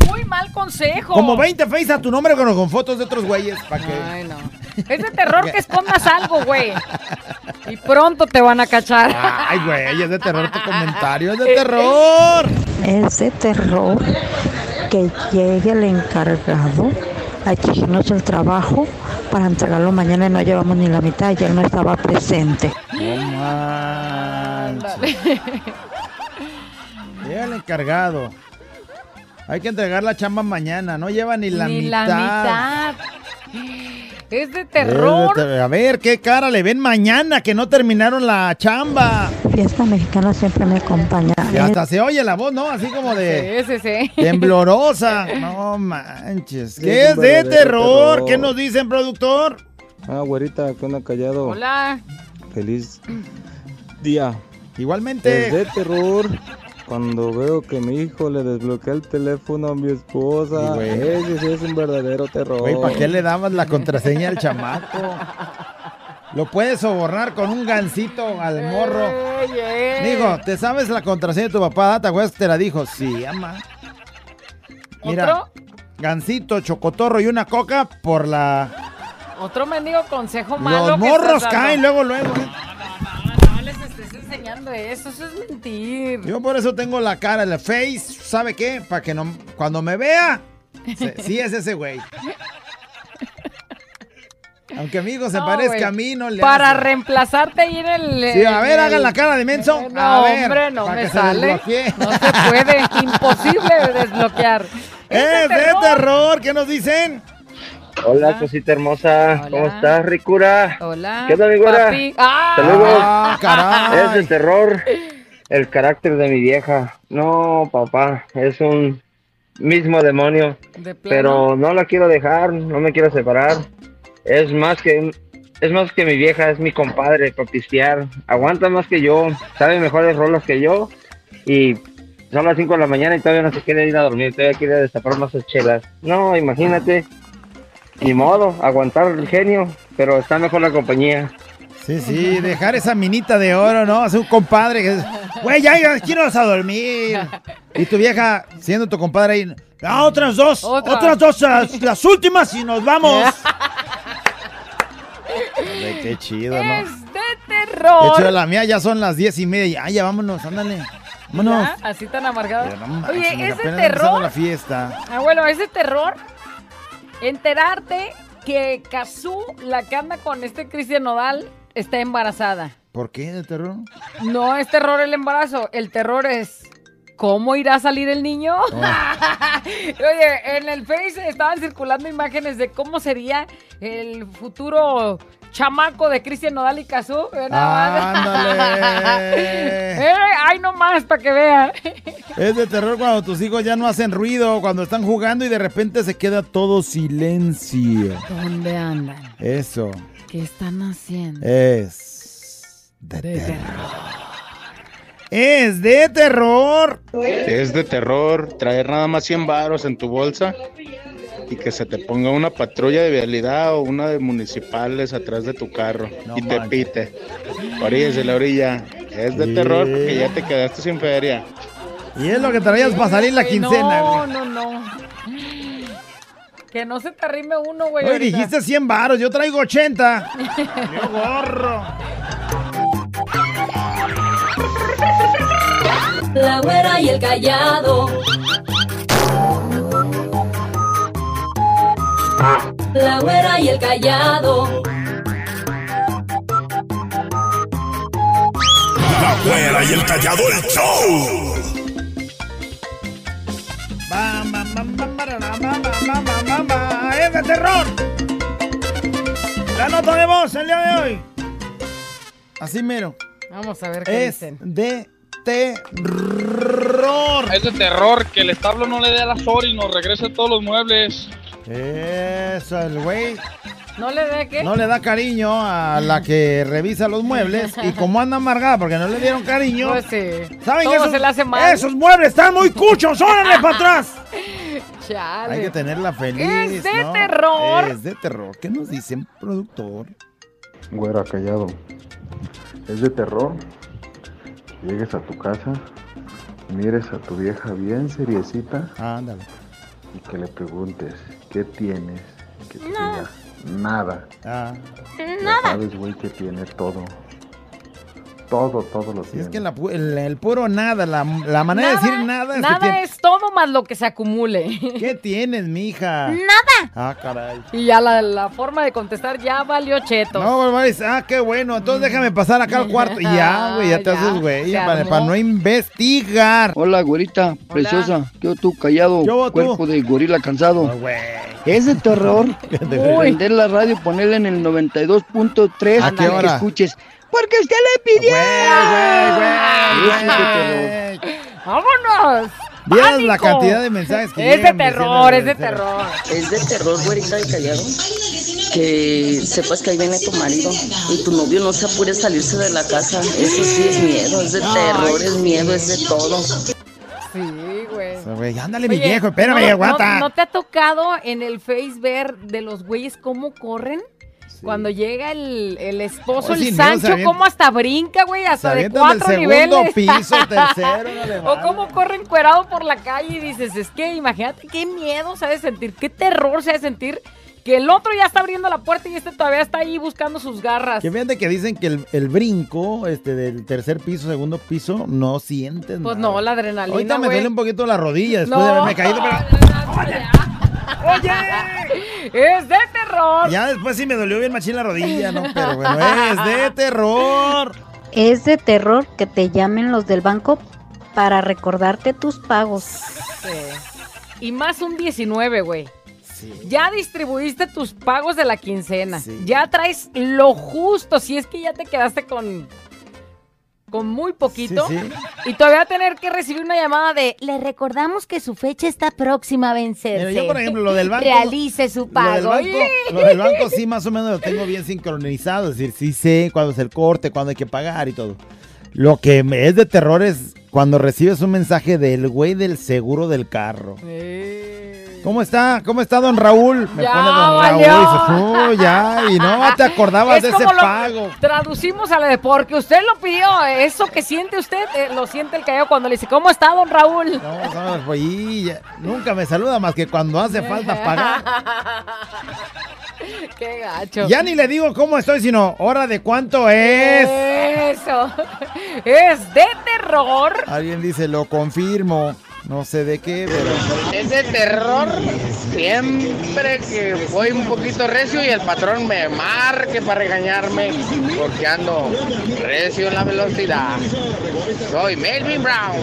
Muy mal consejo. Como 20 face a tu nombre con, con fotos de otros güeyes. ¿Para que Ay, no. Es de terror que escondas algo, güey. Y pronto te van a cachar. Ay, güey, es de terror tu comentario. Es de terror. Es de terror que llegue el encargado a exigirnos el trabajo para entregarlo mañana y no llevamos ni la mitad y él no estaba presente. No. Llega el encargado. Hay que entregar la chamba mañana. No lleva ni la Ni mitad. la mitad. Es de Es de terror. ter- A ver, qué cara le ven mañana que no terminaron la chamba. Fiesta mexicana siempre me acompaña. Y hasta se oye la voz, ¿no? Así como de Sí, sí, sí. temblorosa. No manches. Sí, ¿Qué es de terror? terror. ¿Qué nos dicen, productor? Ah, güerita, ¿qué onda, callado? Hola. Feliz día. Igualmente. Es de terror cuando veo que mi hijo le desbloquea el teléfono a mi esposa. Sí, güey. Ese sí es un verdadero terror. Güey, ¿para qué le dabas la contraseña al chamaco? Lo puedes sobornar con un gancito al morro. Digo, ¿te sabes la contraseña de tu papá? ¿Te acuerdas que te la dijo? Sí, ama. Mira, ¿Otro? gancito, chocotorro y una coca por la... Otro mendigo consejo malo. Los morros caen luego, luego. ¿eh? Enseñando eso. Eso es mentir. Yo por eso tengo la cara, el face, ¿sabe qué? Para que no, cuando me vea, se- sí es ese güey. Aunque amigo se No, parezca a mí, no le Para hace. reemplazarte ahí en el. Sí, a ver, el- hagan la cara de menso. Eh, No, a ver, hombre, no me se sale. No se puede. Imposible desbloquear. ¡Es de terror! ¿Qué nos dicen? Hola, cosita hermosa. ¿Cómo estás, Ricura? Hola. ¿Qué güera? papi. ¡Ah! Saludos. Ah, caray. Es de terror el carácter de mi vieja. No, papá, es un mismo demonio. De. Pero no la quiero dejar, no me quiero separar. Es más que es más que mi vieja, es mi compadre para pistear. Aguanta más que yo, sabe mejores rolas que yo y son las 5 de la mañana y todavía no se quiere ir a dormir, todavía quiere destapar más chelas. No, imagínate. Ni modo, aguantar el genio, pero está mejor la compañía. Sí, sí, dejar esa minita de oro, ¿no? Hacer un compadre que... Güey, ya, ya, quiero a dormir. Y tu vieja, siendo tu compadre ahí... "Ah, otras dos, Otra. otras dos, las, las últimas y nos vamos. Hombre, qué chido, ¿no? Es de De terror. hecho, la mía ya son las diez y media. Ya, ya, vámonos, ándale. Vámonos. ¿Ya? Así tan amargada. manches, Oye, mira, es de apenas empezando terror. la fiesta. Ah, bueno, es de terror enterarte que Kazú, la que anda con este Cristian Nodal, está embarazada. ¿Por qué de terror? No es terror el embarazo, el terror es ¿cómo irá a salir el niño? Oye, en el Face estaban circulando imágenes de cómo sería el futuro chamaco de Cristian Nodal y nada más. ¡Ándale! Eh, ay, no más, para que vean. Es de terror cuando tus hijos ya no hacen ruido, cuando están jugando y de repente se queda todo silencio. ¿Dónde andan? Eso ¿Qué están haciendo? es de terror. Es de terror. Es de terror traer nada más 100 varos en tu bolsa y que se te ponga una patrulla de vialidad o una de municipales atrás de tu carro y te pite. Oríllese la orilla. Es de Sí. terror porque ya te quedaste sin feria. Y es lo que traías para salir la quincena. No, güey. no, no. Que no se te arrime uno, güey. Oye, dijiste 100 varos, yo traigo 80. ¡Qué gorro! La güera y el callado. La güera y el callado. La güera y el callado el show. Bam, bam, bam, bam, ¡Es de terror! La nota de voz el día de hoy. Así mero. Vamos a ver qué Es dicen. de terror. Es de terror que el establo no le dé a la Sori y nos regrese todos los muebles. Eso, el güey ¿No le dé qué? no le da cariño a la que revisa los muebles y como anda amargada porque no le dieron cariño. Pues sí. ¿Saben Todo esos, se le hace mal. esos muebles están muy cuchos? ¡Órale para atrás! Chale. Hay que tenerla feliz. Es de ¿no? terror. Es de terror. ¿Qué nos dicen, productor? Güera, callado. Es de terror. Llegues a tu casa, mires a tu vieja bien seriecita Ándale. Y que le preguntes, ¿qué tienes? Y que te Nada. diga, nada. Ah. Ya Nada. sabes, güey, que tiene todo. Todo, todo lo Sí, tiene. es que la el, el puro nada, la, la manera de decir nada es que Nada tiene- es todo más lo que se acumule. ¿Qué tienes, mija? Nada. Ah, caray. Y ya la, la forma de contestar ya valió cheto. No, güey, dice, ah, qué bueno, entonces déjame pasar acá al cuarto. Y ya, güey, ya te Ya, haces, güey, para, para no investigar. Hola, güerita, preciosa. Yo tú callado, ¿Qué hubo, tú? cuerpo de gorila cansado. Ah, es de terror Uy. prender la radio y ponerla en el 92.3 ¿A qué para que escuches. Porque usted le pidió. De. ¡Vámonos! Vieras la cantidad de mensajes que Es de terror, es de terror. Es de terror, güerita y callado, que sepas que ahí viene tu marido y tu novio no se apure a salirse de la casa. Eso sí es miedo, es de terror, es miedo, es de todo. Sí, güey. O sea, güey, ándale, mi viejo, espérame, ¿no- aguanta. ¿no, no te ha tocado en el Face ver de los güeyes cómo corren? Cuando llega el, el esposo, el Sancho, avienta- cómo hasta brinca, güey, hasta de del cuatro niveles. piso, tercero, no le o cómo corre encuerado por la calle y dices, es que imagínate qué miedo se ha de sentir, qué terror se ha de sentir que el otro ya está abriendo la puerta y este todavía está ahí buscando sus garras. Que fíjate que dicen que el, el brinco este, del tercer piso, segundo piso, no sientes Pues nada. no, la adrenalina, Ahorita me duele un poquito la rodilla después No. de haberme caído, pero Es de terror. ya después sí me dolió bien machín la rodilla, ¿no? Pero bueno, es de terror. Es de terror que te llamen los del banco para recordarte tus pagos. Sí. Y más un 19, güey. Ya distribuiste tus pagos de la quincena. Ya traes lo justo. Si es que ya te quedaste con. Con muy poquito. Sí, Y todavía tener que recibir una llamada de. Le recordamos que su fecha está próxima a vencerse. Mira, yo, por ejemplo, lo del banco- Realice su Lo del, pago. banco, lo del banco sí más o menos lo tengo bien sincronizado, es decir, sí sé cuándo es el corte, cuándo hay que pagar y todo. Lo que me es de terror es cuando recibes un mensaje del güey del seguro del carro. ¿Cómo está? ¿Cómo está don Raúl? Me Ya pone don valió. Raúl y dices, "Oh, ya, y no te acordabas Es de ese pago. Traducimos a la de porque usted lo pidió. Eso que siente usted, eh, lo siente el callado cuando le dice, ¿cómo está, don Raúl? No, no, pues, y ya- nunca me saluda más que cuando hace falta pagar. Qué gacho. Ya ni le digo cómo estoy, sino hora de cuánto es. Eso. Es de terror. Alguien dice, lo confirmo. No sé de qué, pero... Es de terror siempre que voy un poquito recio y el patrón me marque para regañarme porque ando recio en la velocidad. Soy Melvin Brown.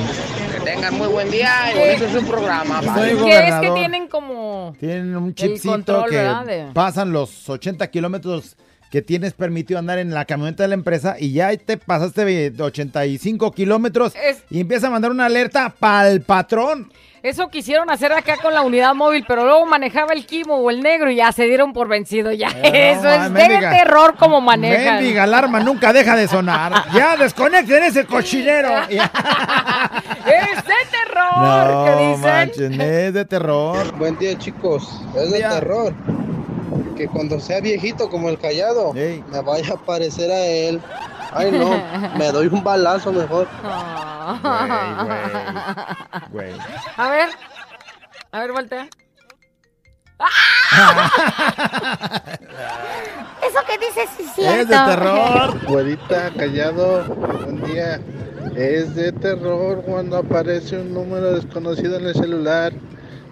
Que tengan muy buen día y bonito su programa. Soy bye. ¿Qué es que tienen como... Tienen un chipcito control, que ¿verdad? de- pasan los 80 kilómetros que tienes permitido andar en la camioneta de la empresa y ya te pasaste de 85 kilómetros Es- y empieza a mandar una alerta para el patrón. Eso quisieron hacer acá con la unidad móvil, pero luego manejaba el Kimo o el negro y ya se dieron por vencido. Ya, eso no, es de terror como manejan. Mendiga alarma nunca deja de sonar. Ya desconecten ese cochinero. Es de terror, No, ¿qué dicen? manchen, es de terror. Buen día, chicos. Es de terror. Que cuando sea viejito como el callado, me vaya a parecer a él. Ay, no, me doy un balazo mejor. Güey. A ver, a ver, voltea. Eso que dices sí es de terror. Güerita, callado, buen día. Es de terror cuando aparece un número desconocido en el celular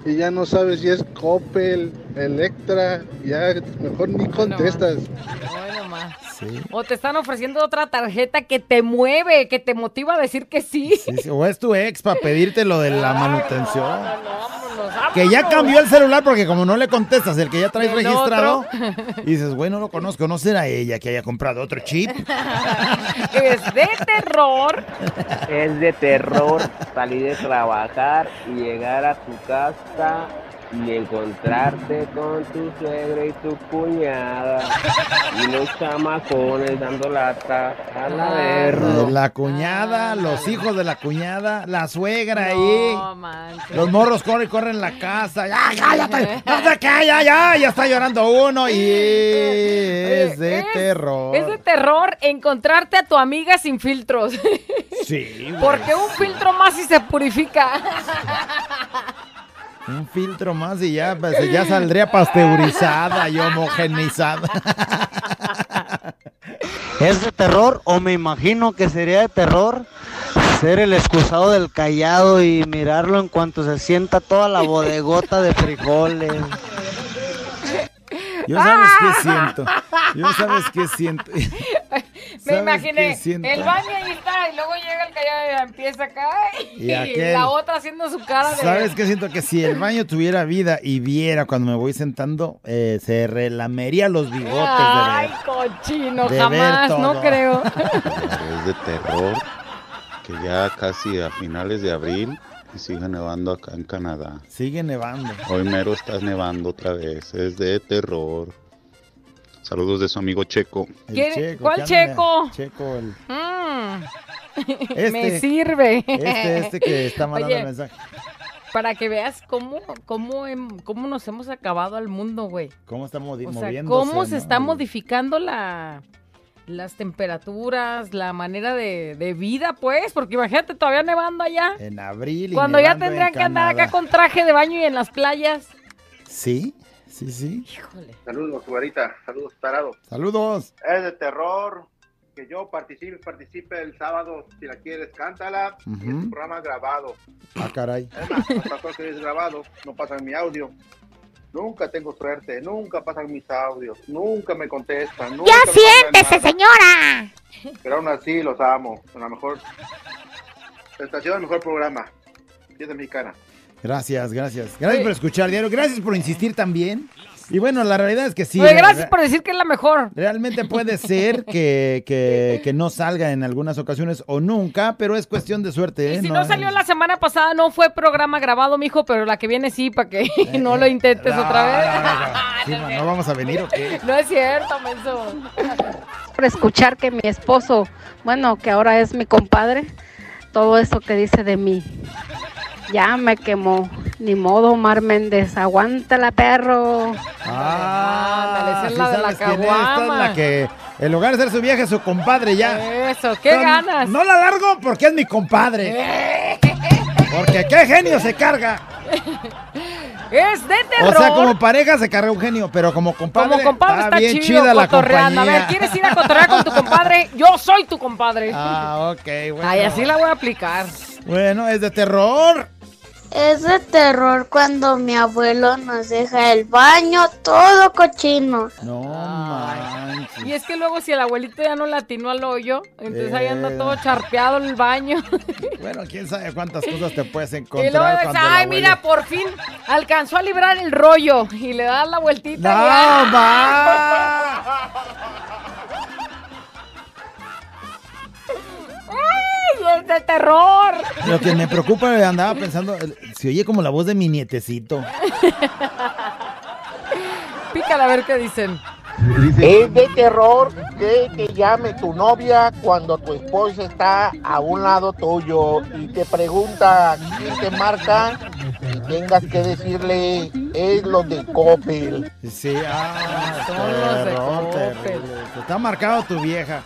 y ya no sabes si es Coppel, Electra, ya mejor ni contestas. O te están ofreciendo otra tarjeta que te mueve, que te motiva a decir que sí. Sí, sí, O es tu ex para pedirte lo de la manutención. Vámonos, que ya cambió el celular porque como no le contestas el que ya traes El registrado, otro. y dices, bueno, lo conozco, no será ella que haya comprado otro chip. Es de terror. Es de terror salir de trabajar y llegar a tu casa y encontrarte con tu suegra y tu cuñada y los chamacones dando lata a la verga. La cuñada, los hijos de la cuñada, la suegra ahí. No manches. Los morros corren, corren la casa. Ya, cállate. No sé qué, ya, ya. Ya está llorando uno y es de es- terror. Es de terror encontrarte a tu amiga sin filtros. Sí, güey. Porque un filtro más y se purifica. Un filtro más y ya, pues, ya saldría pasteurizada y homogeneizada. ¿Es de terror o me imagino que sería de terror ser el excusado del callado y mirarlo en cuanto se sienta toda la bodegota de frijoles? Yo sabes qué siento. Yo sabes qué siento. Me ¿Sabes imaginé el baño ahí está y luego llega el callado y empieza acá y, Y aquel- la otra haciendo su cara de ¿Sabes qué siento? Que si el baño tuviera vida y viera cuando me voy sentando, eh, se relamería los bigotes Ay, de ver. cochino, de ver jamás, no creo. Es de terror que ya casi a finales de abril y sigue nevando acá en Canadá. Sigue nevando. Hoy mero está nevando otra vez. Es de terror. Saludos de su amigo Checo. El ¿Quién- Checo, cuál. Checo? Checo, el- Mm. Este. Me sirve. Este, este que está mandando Oye, el mensaje. Para que veas cómo, cómo, hem- cómo nos hemos acabado al mundo, güey. ¿Cómo está modi- O sea, moviéndose? cómo se no? está modificando la, las temperaturas, la manera de, de vida, pues, porque imagínate todavía nevando allá. En abril y Cuando ya tendrían que andar acá con traje de baño y en las playas. Sí, sí, sí. Saludos, güerita. Saludos, tarado. Saludos. Es de terror. Que yo participe, participe el sábado. Si la quieres, cántala. Y es Ujú. un programa grabado. Ah, caray. Es más, hasta que es grabado, no pasan mi audio. Nunca tengo suerte, nunca pasan mis audios, nunca me contestan. Nunca ¡Ya me siéntese, señora! Pero aún así los amo. La mejor estación, el mejor programa. Fiesta mexicana. Gracias, gracias. Gracias Oye. por escuchar, Diario. Gracias por insistir también. Y bueno, la realidad es que sí. Oye, gracias por decir que es la mejor. Realmente puede ser que, que, que no salga en algunas ocasiones o nunca, pero es cuestión de suerte. ¿eh? Si no salió la semana pasada, no fue programa grabado, mijo, pero la que viene sí, para que no lo intentes otra vez. Sí, no, ¿no vamos a venir o qué? No es cierto, menso. por escuchar que mi esposo, bueno, que ahora es mi compadre, todo eso que dice de mí. Ya me quemó. Ni modo, Omar Méndez. Aguántala, perro. Ah, esa es sí la de la. Esta es caguama. la que en lugar de ser su vieja es su compadre ya. Eso, ¿qué ganas? No la largo porque es mi compadre. Porque qué genio se carga. Es de O terror. sea, como pareja se carga un genio, pero como compadre, Como compadre está, está, bien chido chida la cotorreando. A ver, compañía. ¿quieres ir a cotorrear con tu compadre? Yo soy tu compadre. Ah, ok, bueno. Ay, así la voy a aplicar. Bueno, es de terror. Es de terror cuando mi abuelo nos deja el baño todo cochino. No manches. Y es que luego si el abuelito ya no le atinó al hoyo, entonces ahí anda Eh. todo charpeado en el baño. Bueno, quién sabe cuántas cosas te puedes y luego encontrar cuando el ay, abuelo- mira, por fin alcanzó a librar el rollo. Y le das la vueltita. ¡No, y ¡ah! va! De terror! Lo que me preocupa, andaba pensando, se oye como la voz de mi nietecito. Pícala a ver qué dicen. Es de terror que te llame tu novia cuando tu esposa está a un lado tuyo y te pregunta quién te marca y tengas que decirle es lo de Coppel. Sí, ah, Son los de terror, Coppel. Te Está marcado tu vieja.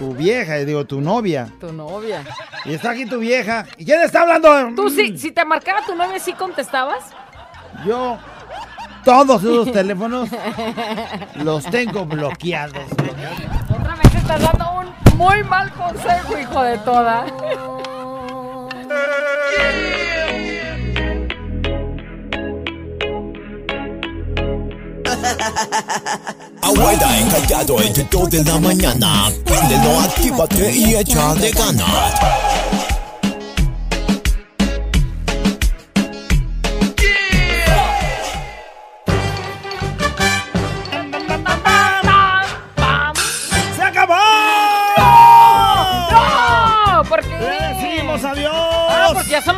Tu vieja, digo, tu novia. Tu novia. Y está aquí tu vieja. ¿Y quién está hablando? Tú sí, si te marcaba tu novia, ¿sí contestabas? Yo, todos esos teléfonos los tengo bloqueados. Otra vez estás dando un muy mal consejo, hijo de toda. Abuela encallado entre dos de la mañana. Prendelo, actívate y échale ganas.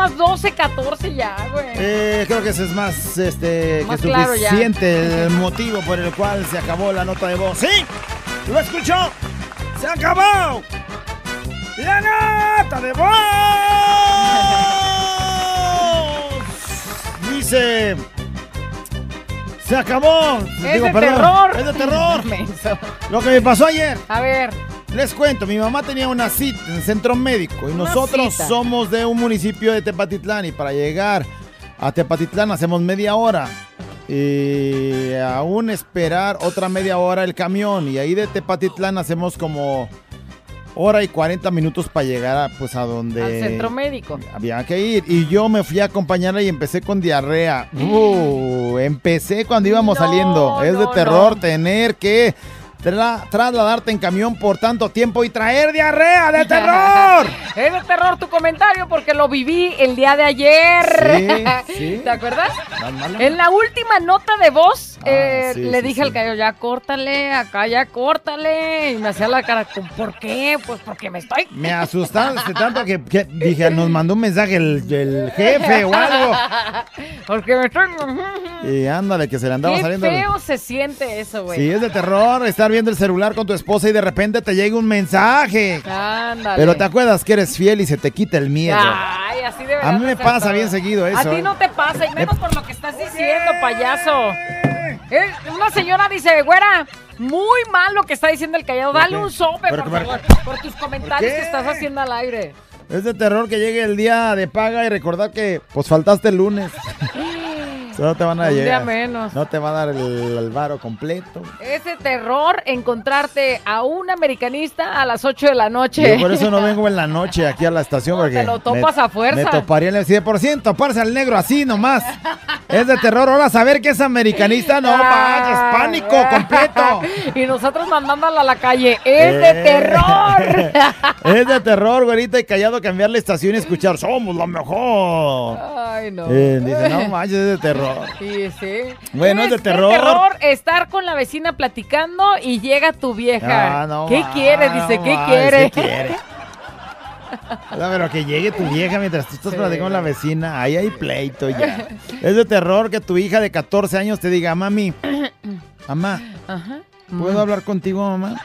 Ah, porque ya son las 12, 14 ya, güey. Eh, creo que ese es más, este, Más que claro ya. suficiente el motivo por el cual se acabó la nota de voz. ¡Sí! ¡Lo escuchó! ¡Se acabó! ¡La nota de voz! Dice... Se acabó. Es Digo, de perdón, terror. Es de terror. Lo que me pasó ayer. A ver. Les cuento, mi mamá tenía una cita en el centro médico y Una nosotros cita. somos de un municipio de Tepatitlán y para llegar a Tepatitlán hacemos media hora y aún esperar otra media hora el camión y ahí de Tepatitlán hacemos como hora y 40 minutos para llegar a, pues a donde Al centro médico. había que ir y yo me fui a acompañarla y empecé con diarrea. Uh, empecé cuando íbamos No, saliendo. Es de terror no. tener que tra- trasladarte en camión por tanto tiempo y traer diarrea de terror. Es de terror tu comentario porque lo viví el día de ayer. Sí, sí. ¿Te acuerdas? En la última nota de voz, eh, Ah, sí, le dije al callo, ya córtale, acá ya córtale. Y me hacía la cara, ¿con- ¿por qué? Pues porque me estoy... Me asustaste tanto que, que dije, nos mandó un mensaje el, el jefe o algo. porque me estoy... Y ándale, que se le andaba Qué saliendo. el- feo se siente eso, güey. Sí, es de terror estar viendo el celular con tu esposa y de repente te llega un mensaje. Ándale. Pero te acuerdas que eres fiel y se te quita el miedo. Ay, así debería A mí me pasa todo. bien seguido eso, A ti ¿eh? no te pasa, y menos por lo que estás diciendo, payaso. Eh, una señora dice, güera, muy mal lo que está diciendo el callado. Dale un sope, ¿Pero por favor, por tus comentarios que estás haciendo al aire. Es de terror que llegue el día de paga y recordar que pues faltaste el lunes. No te van a llegar. menos. No te va a dar el, el varo completo. Es de terror encontrarte a un americanista a las 8 de la noche. Yo por eso no vengo en la noche aquí a la estación porque te lo topas me, a fuerza. Me toparía en el 100%, toparse al negro así nomás. Es de terror. Ahora saber que es americanista, no manches, pánico completo. y nosotros mandándola a la calle. Es de Eh. terror. Es de terror, güerita, y callado cambiar la estación y escuchar Somos lo mejor. Ay, no. Eh, dice, no manches, es de terror. Sí, sí. Bueno, es de terror. terror estar con la vecina platicando y llega tu vieja. Ah, no ¿Qué más, quiere? Dice, no ¿qué más, quiere? ¿qué quiere? No, pero que llegue tu vieja mientras tú estás Sí. platicando con la vecina. Ahí hay pleito ya. Es de terror que tu hija de 14 años te diga, mami, mamá, Ajá. ¿puedo hablar contigo, mamá?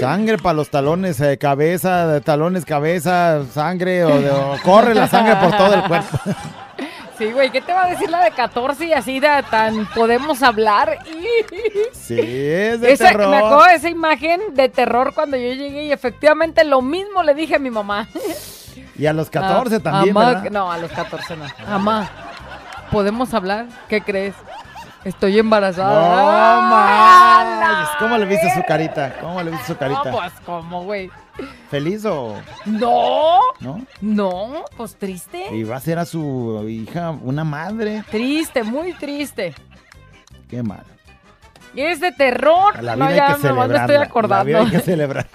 Sangre para los talones, eh, cabeza, de talones, cabeza, sangre, o, o corre la sangre por todo el cuerpo. Sí, güey, ¿qué te va a decir la de 14 y así de tan podemos hablar? Sí, es de Esa- terror. me acuerdo de esa imagen de terror cuando yo llegué y efectivamente lo mismo le dije a mi mamá. Y a los 14 Ah, también, ¿verdad? No, a los 14 no. Mamá, ¿podemos hablar? ¿Qué crees? Estoy embarazada. No ¡Ah, ¿Cómo le viste su carita? ¿Cómo le viste su carita? No, pues, ¿cómo, güey? ¿Feliz o No, no? no, pues triste. Y va a ser a su hija una madre. Triste, muy triste. Qué mal. Es de terror. No, ya que me estoy acordando. La vida hay que celebrar.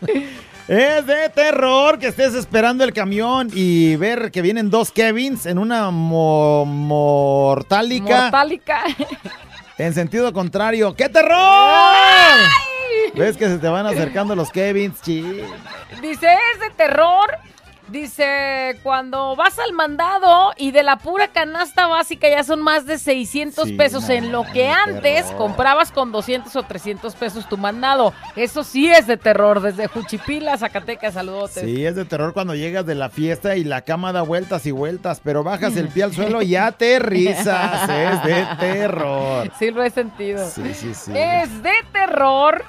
Es de terror que estés esperando el camión y ver que vienen dos Kevins en una mo- mortálica Mortálica. En sentido contrario. ¡Qué terror! ¿Ves que se te van acercando los Kevins? Sí. Dice, es de terror. Dice, cuando vas al mandado y de la pura canasta básica ya son más de 600 Sí, pesos no, en lo que antes terror. comprabas con 200 o 300 pesos tu mandado. Eso sí es de terror. Desde Juchipila, Zacatecas, saludotes. Sí, es de terror cuando llegas de la fiesta y la cama da vueltas y vueltas, pero bajas el pie al suelo y aterrizas. Es de terror. Sí lo he sentido. Sí, sí, sí. Es de terror.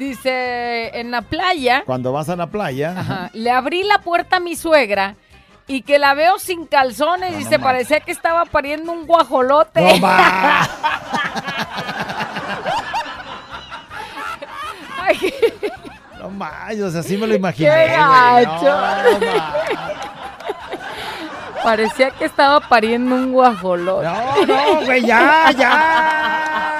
Dice, en la playa, Cuando vas a la playa, ajá, le abrí la puerta a mi suegra y que la veo sin calzones y se parecía que estaba pariendo un guajolote. No. Ay, No manches, así me lo imaginé. ¡Qué. No, gacho! no parecía que estaba pariendo un guajolote. No, no, güey, ya, ya.